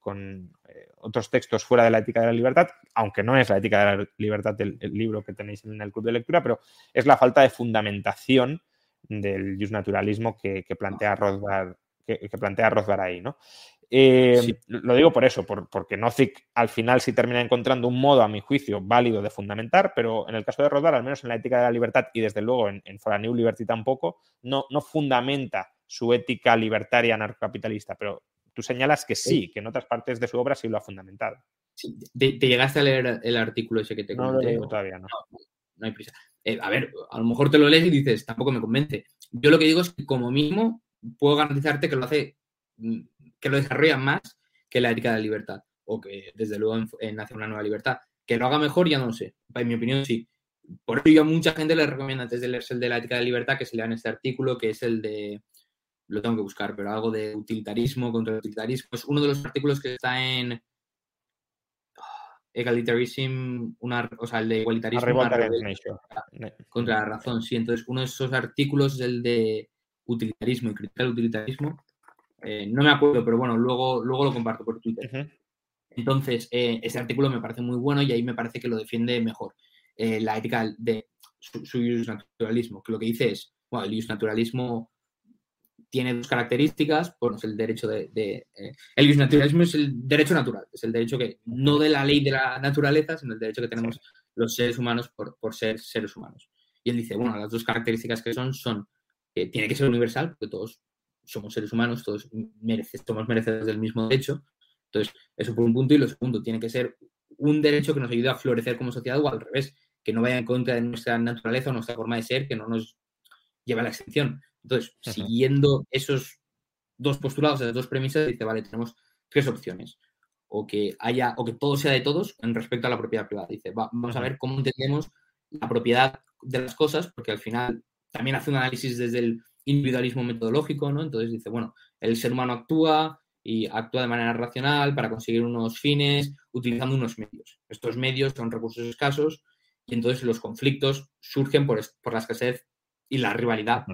eh, otros textos fuera de la ética de la libertad, aunque no es la ética de la libertad el, libro que tenéis en el club de lectura, pero es la falta de fundamentación del justnaturalismo que, que plantea Rothbard, que, plantea Rothbard ahí, ¿no? Eh, lo digo por eso, porque Nozick al final sí termina encontrando un modo, a mi juicio, válido de fundamentar, pero en el caso de Rothbard, al menos en la ética de la libertad y desde luego en, en For a New Liberty tampoco, no, no fundamenta su ética libertaria anarcocapitalista, pero tú señalas que sí, que en otras partes de su obra sí lo ha fundamentado. ¿Te, llegaste a leer el artículo ese que te comenté? No, todavía no. No, hay prisa. Eh, a ver, a lo mejor te lo lees y dices, tampoco me convence. Yo lo que digo es que como mínimo puedo garantizarte que lo hace mm, que lo desarrollan más que la ética de la libertad, o que desde luego en, Hacer una nueva libertad. Que lo haga mejor, ya no lo sé. En mi opinión, sí. Por a mucha gente le recomiendo antes de leerse el de la ética de la libertad que se lean este artículo, que es el de, lo tengo que buscar, pero algo de utilitarismo contra el utilitarismo. Es uno de los artículos que está en ah, Egalitarism, una, o sea, el de igualitarismo contra la razón, sí. Entonces, uno de esos artículos es el de utilitarismo y criticar el utilitarismo. Eh, no me acuerdo, pero bueno, luego, luego lo comparto por Twitter. Entonces, eh, ese artículo me parece muy bueno y ahí me parece que lo defiende mejor. Eh, la ética de su, naturalismo, que lo que dice es, bueno, el naturalismo tiene dos características, bueno, es el derecho de... el naturalismo es el derecho natural, es el derecho que, no de la ley de la naturaleza, sino el derecho que tenemos los seres humanos por, por, ser seres humanos. Y él dice, bueno, las dos características que son son que tiene que ser universal, porque todos somos seres humanos, todos somos merecedores del mismo derecho. Entonces, eso por un punto. Y lo segundo, tiene que ser un derecho que nos ayude a florecer como sociedad o al revés, que no vaya en contra de nuestra naturaleza o nuestra forma de ser, que no nos lleve a la extinción. Entonces, siguiendo esos dos postulados, esas dos premisas, dice, vale, tenemos tres opciones. O que haya, o que todo sea de todos en respecto a la propiedad privada. Dice, vamos a ver cómo entendemos la propiedad de las cosas, porque al final también hace un análisis desde el individualismo metodológico, ¿no? Entonces dice, bueno, el ser humano actúa y actúa de manera racional para conseguir unos fines utilizando unos medios. Estos medios son recursos escasos y entonces los conflictos surgen por, la escasez y la rivalidad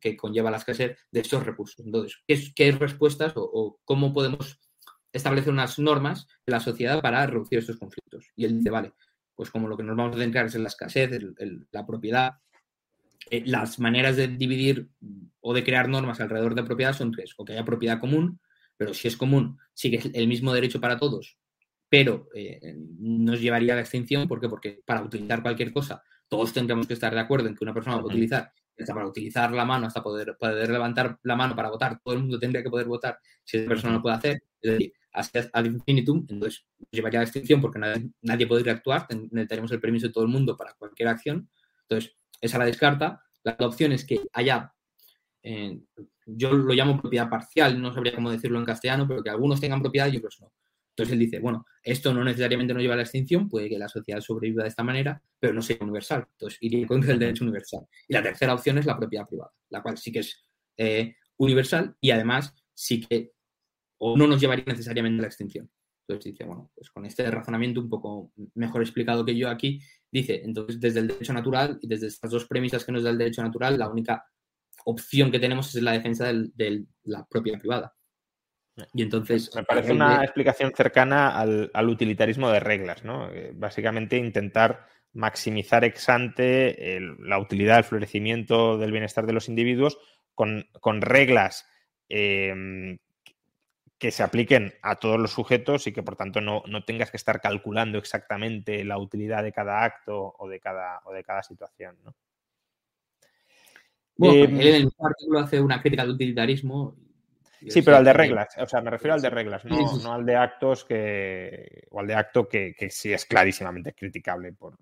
que, conlleva la escasez de estos recursos. Entonces, ¿qué, respuestas o, cómo podemos establecer unas normas en la sociedad para reducir estos conflictos? Y él dice, vale, pues como lo que nos vamos a centrar es en la escasez, la propiedad, eh, las maneras de dividir o de crear normas alrededor de propiedad son tres. O que haya propiedad común, pero si es común, sigue el mismo derecho para todos, pero eh, nos llevaría a la extinción. ¿Por qué? Porque para utilizar cualquier cosa, todos tendríamos que estar de acuerdo en que una persona va a utilizar, hasta para utilizar la mano, hasta poder, poder levantar la mano para votar, todo el mundo tendría que poder votar si esa persona no puede hacer. Es decir, ad infinitum, entonces nos llevaría a la extinción porque nadie, nadie podría actuar, necesitaríamos el permiso de todo el mundo para cualquier acción. Entonces, esa la descarta. La opción es que haya, eh, yo lo llamo propiedad parcial, no sabría cómo decirlo en castellano, pero que algunos tengan propiedad y otros no. Entonces él dice, bueno, esto no necesariamente nos lleva a la extinción, puede que la sociedad sobreviva de esta manera, pero no sea universal. Entonces iría contra el derecho universal. Y la tercera opción es la propiedad privada, la cual sí que es eh, universal y además sí que o no nos llevaría necesariamente a la extinción. Entonces dice, bueno, pues con este razonamiento un poco mejor explicado que yo aquí, dice, entonces desde el derecho natural y desde estas dos premisas que nos da el derecho natural, la única opción que tenemos es la defensa de la propiedad privada. Y entonces... Me parece una explicación cercana al, utilitarismo de reglas, ¿no? Eh, básicamente intentar maximizar ex ante la utilidad, el florecimiento del bienestar de los individuos con, reglas em, que se apliquen a todos los sujetos y que por tanto no, tengas que estar calculando exactamente la utilidad de cada acto o de cada, o de cada situación. ¿no? Bueno, em, él en el artículo hace una crítica al utilitarismo. Sí, pero al de reglas, o sea, me refiero al de reglas, no, al de actos que. o al de acto que, sí es clarísimamente criticable por,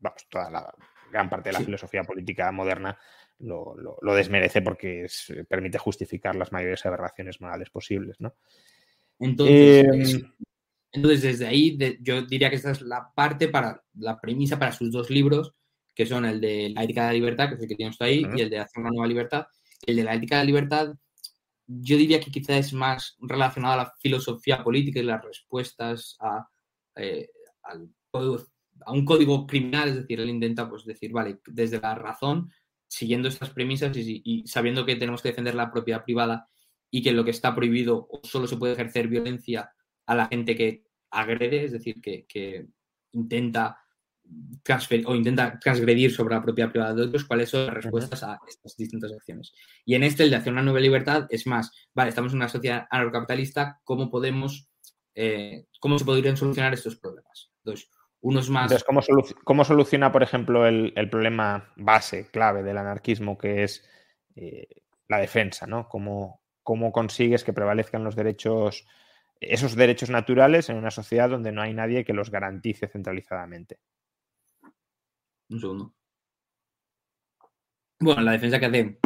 vamos, toda la gran parte de la filosofía política moderna lo, desmerece porque permite justificar las mayores aberraciones morales posibles, ¿no? Entonces, entonces desde ahí yo diría que esta es la parte para la premisa para sus dos libros, que son el de la ética de la libertad, que es el que tienes ahí, y el de hacer una nueva libertad. El de la ética de la libertad, yo diría que quizá es más relacionado a la filosofía política y las respuestas a, eh, a un código criminal, es decir, él intenta pues decir, vale, desde la razón siguiendo estas premisas y, sabiendo que tenemos que defender la propiedad privada y que lo que está prohibido o solo se puede ejercer violencia a la gente que agrede, es decir, que, intenta transferir o intenta transgredir sobre la propiedad privada de otros, cuáles son las respuestas a estas distintas acciones. Y en este, el de hacer una nueva libertad, es más, vale, estamos en una sociedad anarcocapitalista, ¿cómo podemos, eh, cómo se podrían solucionar estos problemas? Entonces, unos más. Entonces, ¿cómo, soluciona, por ejemplo, el, problema base, clave del anarquismo, que es eh, la defensa, ¿no? ¿Cómo, ¿Cómo consigues que prevalezcan los derechos, esos derechos naturales en una sociedad donde no hay nadie que los garantice centralizadamente? Un segundo. Bueno, la defensa que hace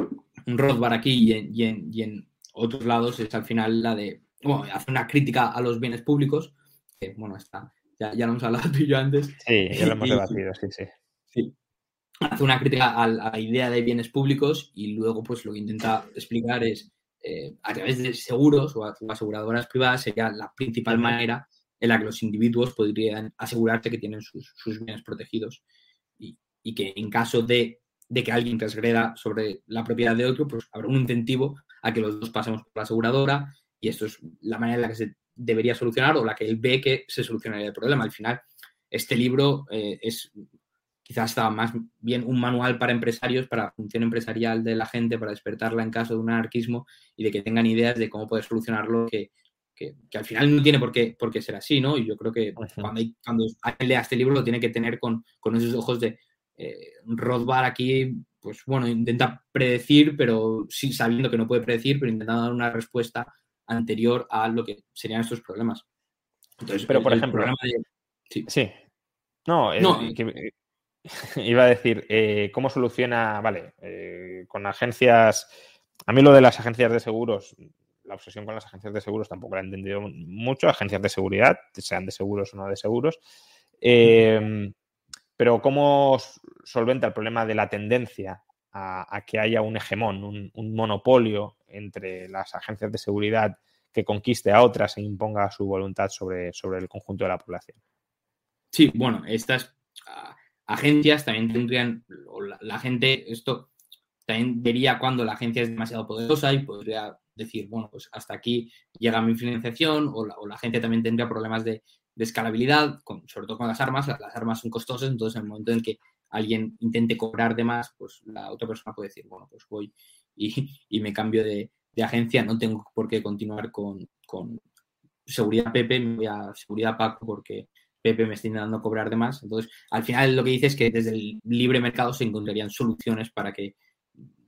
Rothbard aquí y en, otros lados es al final la de, bueno, hace una crítica a los bienes públicos, que, bueno, está ya, ya lo hemos hablado tú y yo antes. Sí, ya lo hemos debatido, sí, sí. Sí. Hace una crítica a la idea de bienes públicos y luego pues lo que intenta explicar es eh, a través de seguros o aseguradoras privadas sería la principal manera en la que los individuos podrían asegurarse que tienen sus, bienes protegidos y, y, que en caso de, de, que alguien transgreda sobre la propiedad de otro, pues habrá un incentivo a que los dos pasemos por la aseguradora y esto es la manera en la que se debería solucionar o la que él ve que se solucionaría el problema. Al final, este libro eh, es quizás estaba más bien un manual para empresarios, para la función empresarial de la gente, para despertarla en caso de un anarquismo y de que tengan ideas de cómo poder solucionarlo, que, al final no tiene por qué, por qué ser así, ¿no? Y yo creo que cuando, cuando alguien lea este libro lo tiene que tener con, esos ojos de eh, Rothbard aquí, pues bueno, intenta predecir, pero sí sabiendo que no puede predecir, pero intentando dar una respuesta anterior a lo que serían estos problemas. Entonces, pero por ejemplo, sí. No, eh, eh, iba a decir, eh, ¿cómo soluciona, vale, con agencias, a mí lo de las agencias de seguros, la obsesión con las agencias de seguros tampoco la he entendido mucho, agencias de seguridad, sean de seguros o no de seguros, pero ¿cómo solventa el problema de la tendencia a, que haya un hegemón, un, monopolio entre las agencias de seguridad que conquiste a otras e imponga su voluntad sobre, sobre el conjunto de la población. Sí, bueno, estas ah, agencias también tendrían, la, gente, esto también vería cuando la agencia es demasiado poderosa y podría decir, bueno, pues hasta aquí llega mi financiación o la, o agencia también tendría problemas de, escalabilidad, sobre todo con las armas. Las armas son costosas, entonces en el momento en que alguien intente cobrar de más, pues la otra persona puede decir, bueno, pues voy y, me cambio de, agencia, no tengo por qué continuar con, seguridad Pepe, me voy a seguridad Paco porque Pepe me está intentando cobrar de más. Entonces, al final lo que dice es que desde el libre mercado se encontrarían soluciones para que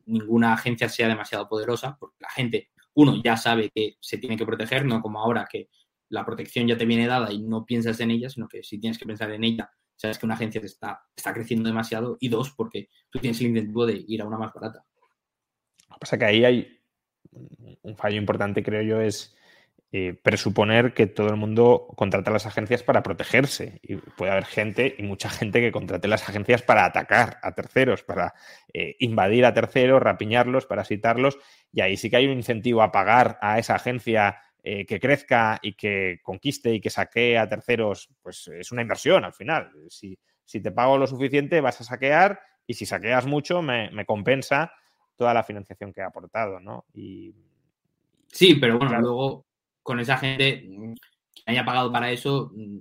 ninguna agencia sea demasiado poderosa, porque la gente, uno, ya sabe que se tiene que proteger, no como ahora que la protección ya te viene dada y no piensas en ella, sino que si tienes que pensar en ella, sabes que una agencia está, está creciendo demasiado, y dos, porque tú tienes el incentivo de ir a una más barata. Lo que pasa es que ahí hay un fallo importante, creo yo, es eh, presuponer que todo el mundo contrata las agencias para protegerse. Y puede haber gente, y mucha gente, que contrate las agencias para atacar a terceros, para eh, invadir a terceros, rapiñarlos, parasitarlos. Y ahí sí que hay un incentivo a pagar a esa agencia eh, que crezca y que conquiste y que saquee a terceros, pues es una inversión al final. Si, te pago lo suficiente, vas a saquear y si saqueas mucho, me, compensa toda la financiación que he aportado, ¿no? Y, sí, pero bueno, luego con esa gente que haya pagado para eso, mm,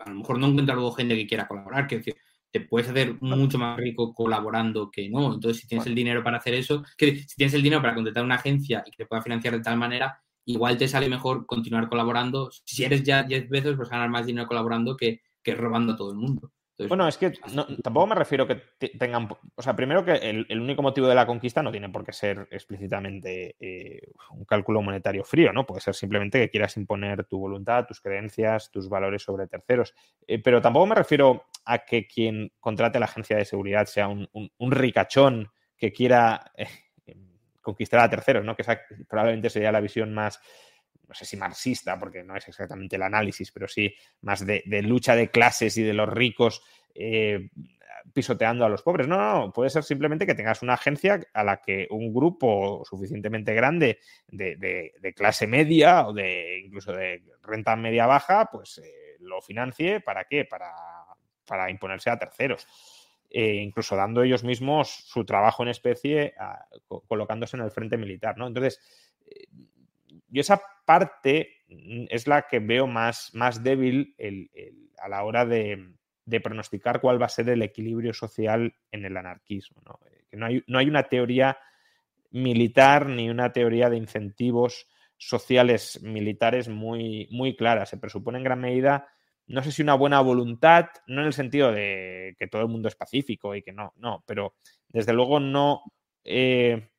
a lo mejor no encuentra luego gente que quiera colaborar, que decir, te puedes hacer mucho más rico colaborando que no. Entonces, si tienes el dinero para hacer eso, que si tienes el dinero para contratar una agencia y que te pueda financiar de tal manera, igual te sale mejor continuar colaborando. Si eres ya 10 veces, pues ganar más dinero colaborando que, que robando a todo el mundo. Bueno, es que tampoco me refiero que tengan. O sea, primero que el, único motivo de la conquista no tiene por qué ser explícitamente eh, un cálculo monetario frío, ¿no? Puede ser simplemente que quieras imponer tu voluntad, tus creencias, tus valores sobre terceros. Eh, pero tampoco me refiero a que quien contrate la agencia de seguridad sea un, ricachón que quiera eh, conquistar a terceros, ¿no? Que esa probablemente sería la visión más, no sé si marxista, porque no es exactamente el análisis, pero sí más de, lucha de clases y de los ricos eh, pisoteando a los pobres. No, no, puede ser simplemente que tengas una agencia a la que un grupo suficientemente grande de, clase media o de incluso de renta media baja, pues eh, lo financie. ¿Para qué? Para, para imponerse a terceros. Eh, incluso dando ellos mismos su trabajo en especie, colocándose en el frente militar, ¿no? Entonces, yo esa parte mm, es la que veo más, más débil a la hora de, pronosticar cuál va a ser el equilibrio social en el anarquismo. ¿no? Eh, que no hay, no hay una teoría militar ni una teoría de incentivos sociales militares muy, muy clara. Se presupone en gran medida no sé si una buena voluntad, no en el sentido de que todo el mundo es pacífico y que no, no, pero desde luego no, eh,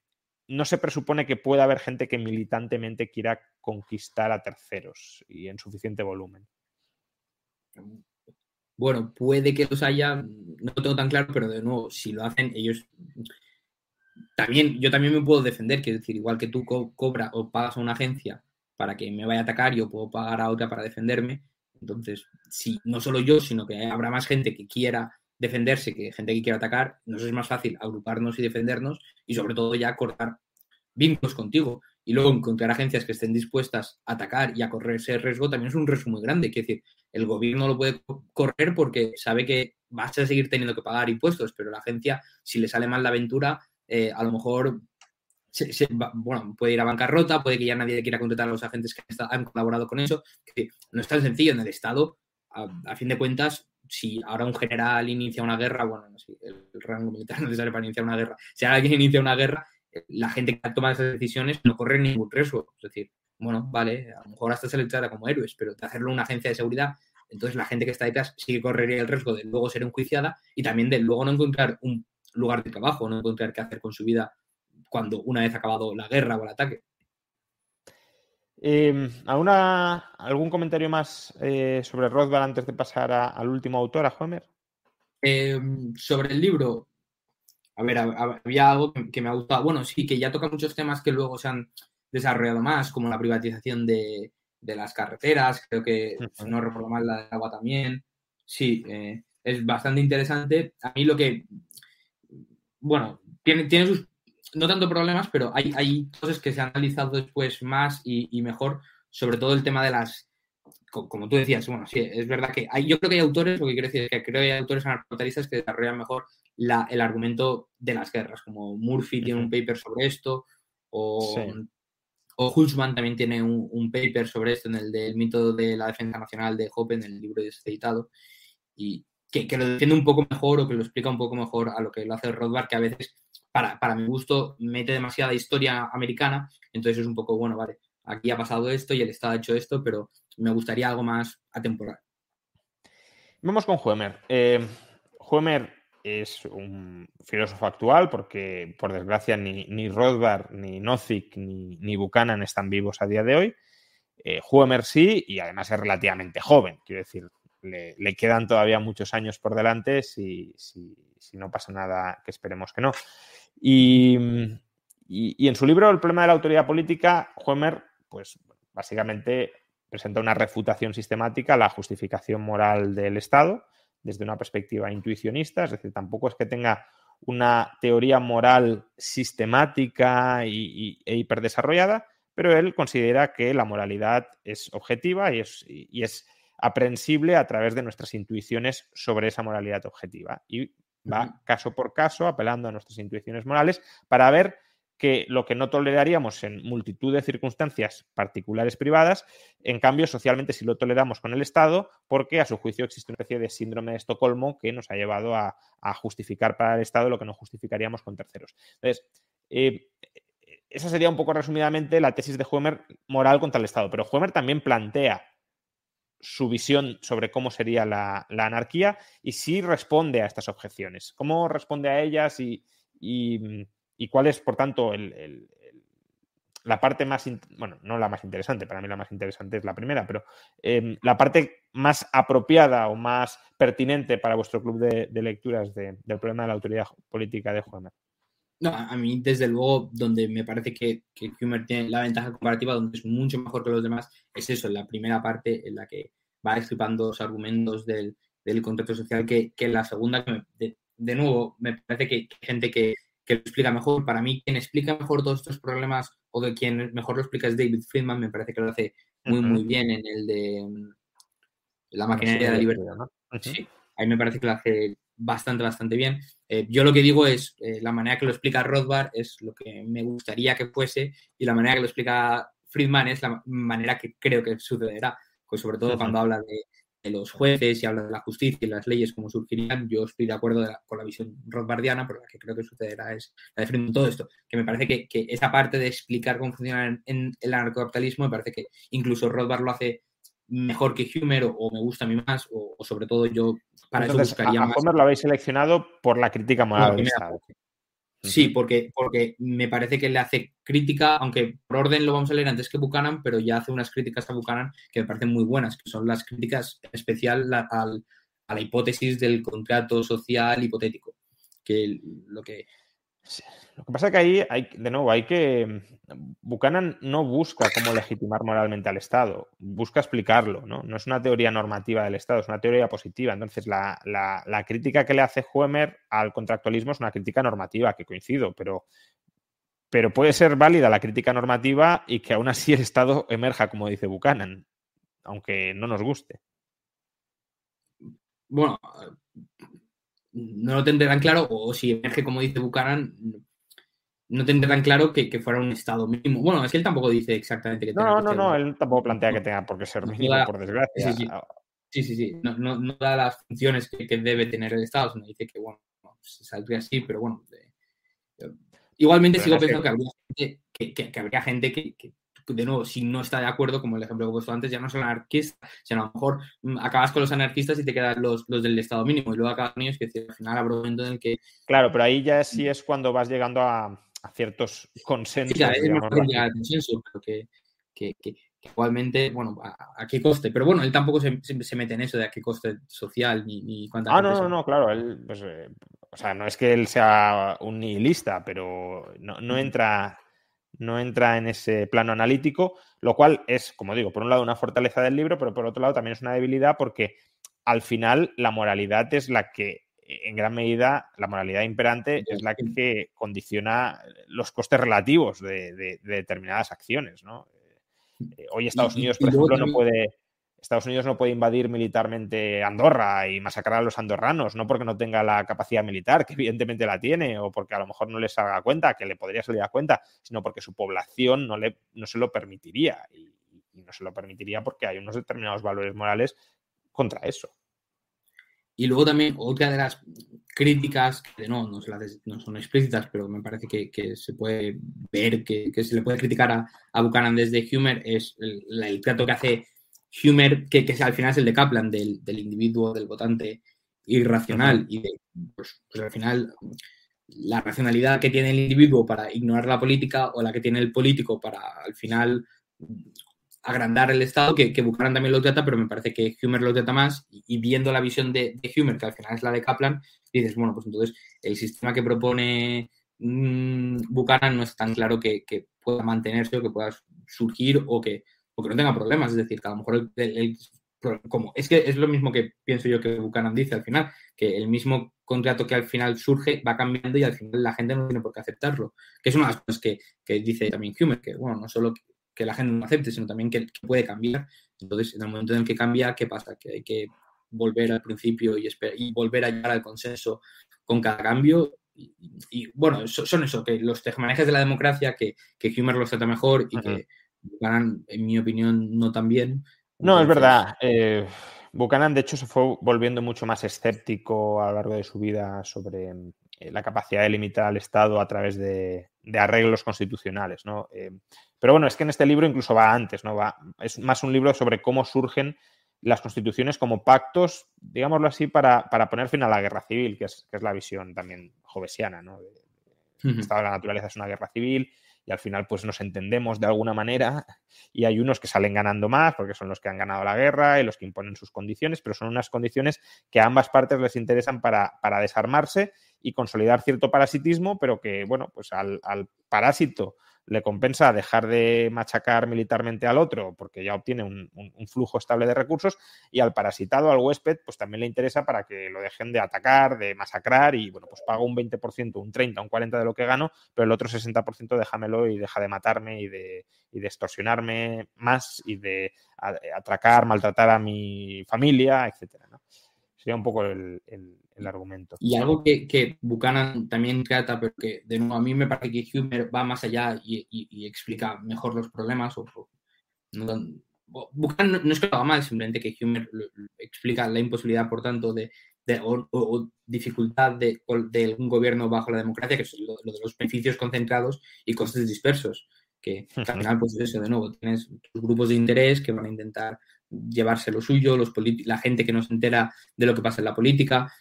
no se presupone que pueda haber gente que militantemente quiera conquistar a terceros y en suficiente volumen. Bueno, puede que los haya, no tengo tan claro, pero de nuevo, si lo hacen, ellos también, yo también me puedo defender, quiero decir, igual que tú cobras o pagas a una agencia para que me vaya a atacar, yo puedo pagar a otra para defenderme entonces, si no solo yo, sino que habrá más gente que quiera defenderse que gente que quiera atacar, nos es más fácil agruparnos y defendernos y sobre todo ya cortar vínculos contigo. Y luego encontrar agencias que estén dispuestas a atacar y a correr ese riesgo también es un riesgo muy grande. Es decir, el gobierno lo puede correr porque sabe que vas a seguir teniendo que pagar impuestos, pero la agencia, si le sale mal la aventura, eh, a lo mejor bueno, puede ir a bancarrota, puede que ya nadie quiera contratar a los agentes que han colaborado con eso. No es tan sencillo en el Estado. A, fin de cuentas, si ahora un general inicia una guerra, bueno, no sé, el, rango militar no necesario para iniciar una guerra. Si alguien inicia una guerra, la gente que toma esas decisiones no corre ningún riesgo. Es decir, bueno, vale, a lo mejor hasta se le trata como héroes, pero de hacerlo una agencia de seguridad, entonces la gente que está detrás sí que correría el riesgo de luego ser enjuiciada y también de luego no encontrar un lugar de trabajo, no encontrar qué hacer con su vida cuando una vez acabado la guerra o el ataque. Em, ¿Algún comentario más eh, sobre Rothbard antes de pasar al último autor, a Homer? Em, sobre el libro, a ver, había algo que, me ha gustado. Bueno, sí, que ya toca muchos temas que luego se han desarrollado más, como la privatización de, las carreteras, creo que, no recuerdo mal, la de agua también. Sí, eh, es bastante interesante. A mí lo que, bueno, tiene, tiene sus, no tanto problemas, pero hay, hay cosas que se han analizado después más y, mejor, sobre todo el tema de las, como tú decías, bueno, sí, es verdad que hay, yo creo que hay autores, lo que quiero decir es que creo que hay autores anarcocapitalistas que desarrollan mejor la, el argumento de las guerras, como Murphy tiene un paper sobre esto, o, o Hulsman también tiene un, paper sobre esto en el del mito de la defensa nacional de Hoppe, en el libro editado, y que, que, lo defiende un poco mejor o que lo explica un poco mejor a lo que lo hace Rothbard, que a veces, para, para mi gusto, mete demasiada historia americana, entonces es un poco, bueno, vale, aquí ha pasado esto y el Estado ha hecho esto, pero me gustaría algo más atemporal. Vamos con Huemer. Eh, Huemer es un filósofo actual porque, por desgracia, ni, ni Rothbard, ni Nozick, ni, ni, Buchanan están vivos a día de hoy. Eh, Huemer sí, y además es relativamente joven. Quiero decir, le, quedan todavía muchos años por delante si, no pasa nada, que esperemos que no. Y, en su libro El problema de la autoridad política, Huemer, pues básicamente presenta una refutación sistemática a la justificación moral del Estado desde una perspectiva intuicionista, es decir, tampoco es que tenga una teoría moral sistemática y, e hiperdesarrollada, pero él considera que la moralidad es objetiva y es, y es aprehensible a través de nuestras intuiciones sobre esa moralidad objetiva. Va caso por caso apelando a nuestras intuiciones morales para ver que lo que no toleraríamos en multitud de circunstancias particulares privadas, en cambio, socialmente sí lo toleramos con el Estado, porque a su juicio existe una especie de síndrome de Estocolmo que nos ha llevado a, justificar para el Estado lo que no justificaríamos con terceros. Entonces, eh, esa sería un poco resumidamente la tesis de Huemer moral contra el Estado, pero Huemer también plantea su visión sobre cómo sería la, anarquía y sí responde a estas objeciones. ¿Cómo responde a ellas y, y cuál es, por tanto, la parte más, bueno, no la más interesante, para mí la más interesante es la primera, pero em, la parte más apropiada o más pertinente para vuestro club de, lecturas del problema de la autoridad política de Huemer. No, a mí, desde luego, donde me parece que, que Humer tiene la ventaja comparativa, donde es mucho mejor que los demás, es eso, en la primera parte en la que va destripando los argumentos del, del contrato social, que, que la segunda, de, de, nuevo, me parece que gente que, que lo explica mejor. Para mí, quien explica mejor todos estos problemas o de quien mejor lo explica es David Friedman, me parece que lo hace muy, muy bien en el de mm, la maquinaria de la libertad. Sí, ahí me parece que lo hace bastante, bastante bien. Eh, yo lo que digo es, eh, la manera que lo explica Rothbard es lo que me gustaría que fuese y la manera que lo explica Friedman es la manera que creo que sucederá. Pues sobre todo cuando habla de los jueces y habla de la justicia y las leyes como surgirían, yo estoy de acuerdo con la visión rothbardiana, pero la que creo que sucederá es la de todo esto, que me parece que, esa parte de explicar cómo funciona en, el anarcocapitalismo, me parece que incluso Rothbard lo hace mejor que Humer o, me gusta a mí más, o, sobre todo yo para eso buscaría a, a lo habéis seleccionado por la crítica moral Sí, porque, porque me parece que le hace crítica, aunque por orden lo vamos a leer antes que Buchanan, pero ya hace unas críticas a Buchanan que me parecen muy buenas, que son las críticas especial a, a la hipótesis del contrato social hipotético, que lo que lo que pasa es que ahí, hay, de nuevo, hay que. Buchanan no busca cómo legitimar moralmente al Estado, busca explicarlo, ¿no? No es una teoría normativa del Estado, es una teoría positiva. Entonces, la, crítica que le hace Huemer al contractualismo es una crítica normativa, que coincido, pero, pero puede ser válida la crítica normativa y que aún así el Estado emerja, como dice Buchanan, aunque no nos guste. Bueno, no lo tendrán claro, o si emerge como dice Buchanan, no tendrán claro que, fuera un estado mínimo. Bueno, es que él tampoco dice exactamente que tenga No, no, no, él tampoco plantea que tenga por qué ser mínimo, por desgracia. Sí, sí, sí. No, da las funciones que, debe tener el Estado, sino dice que, bueno, se saldría así, pero bueno. igualmente sigo pensando que, habría gente, que, habría gente que, de nuevo, si no está de acuerdo, como el ejemplo que he puesto antes, ya no son anarquistas, sino a lo mejor mm, acabas con los anarquistas y te quedan los, del Estado mínimo y luego acabas con ellos, que al final habrá un momento en el que... Claro, pero ahí ya sí es cuando vas llegando a, ciertos consensos. Sí, es mejor llegar consenso, pero que, igualmente, bueno, a, qué coste. Pero bueno, él tampoco se, mete en eso de a qué coste social ni, ni Ah, no, no, no, claro. Él, pues, eh, o sea, no es que él sea un nihilista, pero no, no entra no entra en ese plano analítico, lo cual es, como digo, por un lado una fortaleza del libro, pero por otro lado también es una debilidad porque al final la moralidad es la que en gran medida la moralidad imperante es la que condiciona los costes relativos de, determinadas acciones. ¿no? Eh, hoy Estados Unidos, por ejemplo, no puede, Estados Unidos no puede invadir militarmente Andorra y masacrar a los andorranos, no porque no tenga la capacidad militar, que evidentemente la tiene, o porque a lo mejor no les salga a cuenta, que le podría salir a cuenta, sino porque su población no, le, no se lo permitiría. Y, no se lo permitiría porque hay unos determinados valores morales contra eso. Y luego también otra de las críticas, que no, no, son explícitas, pero me parece que, se puede ver, que, se le puede criticar a, a Buchanan desde Humer, es el, trato que hace Humer, que, que, al final es el de Kaplan, del, individuo, del votante irracional. Y de, pues, pues, al final la racionalidad que tiene el individuo para ignorar la política o la que tiene el político para al final agrandar el Estado, que, que Buchanan también lo trata, pero me parece que Humer lo trata más, y, viendo la visión de, de, Humer, que al final es la de Kaplan, dices, bueno, pues entonces el sistema que propone mmm, Buchanan no es tan claro que, pueda mantenerse o que pueda surgir o que, o que no tenga problemas, es decir, que a lo mejor el, como es que es lo mismo que pienso yo que Buchanan dice al final, que el mismo contrato que al final surge va cambiando y al final la gente no tiene por qué aceptarlo, que es una de las cosas que, que dice también Humer, que bueno, no solo que la gente no acepte, sino también que, puede cambiar. Entonces, en el momento en el que cambia, ¿qué pasa? Que hay que volver al principio y, y volver a llegar al consenso con cada cambio. Y, bueno, son eso, que los tejemanejes de la democracia, que, que Humer los trata mejor y que Buchanan, en mi opinión, no tan bien. No, es verdad. Eh, Buchanan, de hecho, se fue volviendo mucho más escéptico a lo largo de su vida sobre eh, la capacidad de limitar al Estado a través de, arreglos constitucionales. ¿no? Eh, pero bueno, es que en este libro incluso va antes, ¿no? Va, es más un libro sobre cómo surgen las constituciones como pactos, digámoslo así, para, poner fin a la guerra civil, que es, la visión también jovesiana. ¿no? El estado de la naturaleza es una guerra civil y al final pues nos entendemos de alguna manera y hay unos que salen ganando más porque son los que han ganado la guerra y los que imponen sus condiciones, pero son unas condiciones que a ambas partes les interesan para, para desarmarse y consolidar cierto parasitismo, pero que, bueno, pues al, al parásito le compensa dejar de machacar militarmente al otro porque ya obtiene un, flujo estable de recursos y al parasitado, al huésped, pues también le interesa para que lo dejen de atacar, de masacrar y bueno, pues pago un 20%, un 30, un 40 de lo que gano, pero el otro 60% déjamelo y deja de matarme y de, y de extorsionarme más y de atracar, maltratar a mi familia, etcétera. Sería un poco el argumento. Y algo que, que, Buchanan también trata, pero que de nuevo a mí me parece que Humer va más allá y, explica mejor los problemas. O, Buchanan no, es que lo haga mal, simplemente que Humer explica la imposibilidad, por tanto, de, o, dificultad de, de, un gobierno bajo la democracia, que es lo, de los beneficios concentrados y costes dispersos. Que, al final, pues eso, de nuevo, tienes tus grupos de interés que van a intentar llevarse lo suyo, los la gente que no se entera de lo que pasa en la política,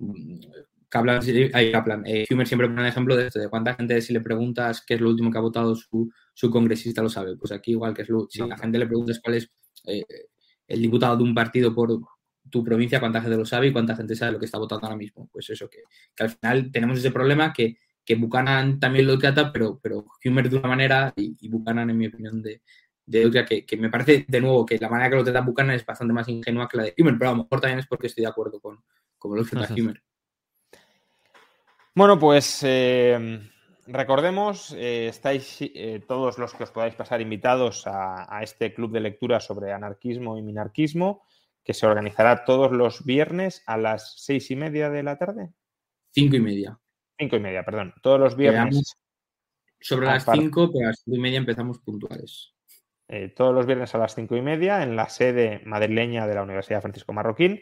eh, Kaplan, eh, Humer siempre pone un ejemplo de esto, de cuánta gente si le preguntas qué es lo último que ha votado su, su congresista lo sabe. Pues aquí igual que es lo, si a la gente le preguntas cuál es eh, el diputado de un partido por tu provincia, cuánta gente lo sabe y cuánta gente sabe lo que está votando ahora mismo. Pues eso, que, al final tenemos ese problema que, que Buchanan también lo trata, pero, pero Humer de una manera y, Buchanan, en mi opinión, de, de otra, que, que, me parece de nuevo que la manera que lo trata Buchanan es bastante más ingenua que la de Humer, pero a lo mejor también es porque estoy de acuerdo con, como lo Bueno, pues eh, recordemos, eh, estáis eh, todos los que os podáis pasar invitados a, este club de lectura sobre anarquismo y minarquismo, que se organizará todos los viernes a las seis y media de la tarde. Cinco y media. Cinco y media, perdón. Todos los viernes. sobre las cinco, pero a las cinco y media empezamos puntuales. todos los viernes a las cinco y media en la sede madrileña de la Universidad Francisco Marroquín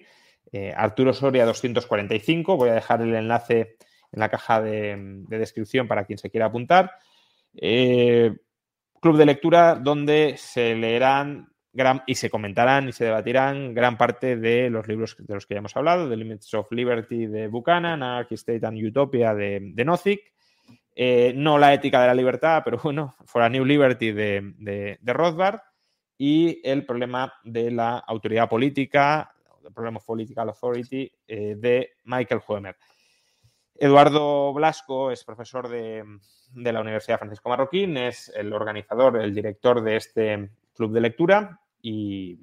eh, Arturo Soria 245. Voy a dejar el enlace en la caja de, descripción para quien se quiera apuntar. Eh, club de lectura donde se leerán y se comentarán y se debatirán gran parte de los libros de los que ya hemos hablado, The Limits of Liberty de Buchanan, Anarchy State and Utopia de, Nozick, eh, no la ética de la libertad, pero bueno, For a New Liberty de, de Rothbard y el problema de la autoridad política The Problem of Political Authority, eh, de Michael Huemer. Eduardo Blasco es profesor de, la Universidad Francisco Marroquín, es el organizador, el director de este club de lectura y,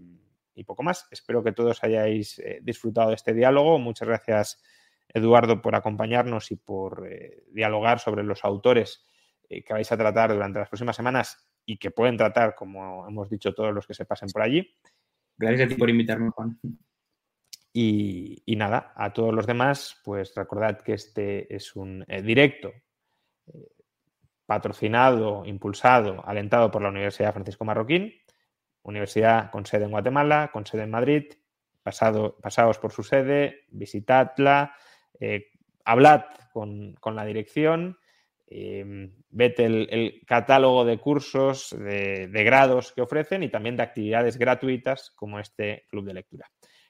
poco más. Espero que todos hayáis eh, disfrutado de este diálogo. Muchas gracias, Eduardo, por acompañarnos y por eh, dialogar sobre los autores que vais a tratar durante las próximas semanas y que pueden tratar, como hemos dicho, todos los que se pasen por allí. Gracias a ti por invitarme, Juan. Y, nada, a todos los demás, pues recordad que este es un eh, directo patrocinado, impulsado, alentado por la Universidad Francisco Marroquín, universidad con sede en Guatemala, con sede en Madrid. Pasado, pasaos por su sede, visitadla, eh, hablad con, la dirección, eh, vete el, catálogo de cursos, de grados que ofrecen y también de actividades gratuitas como este club de lectura.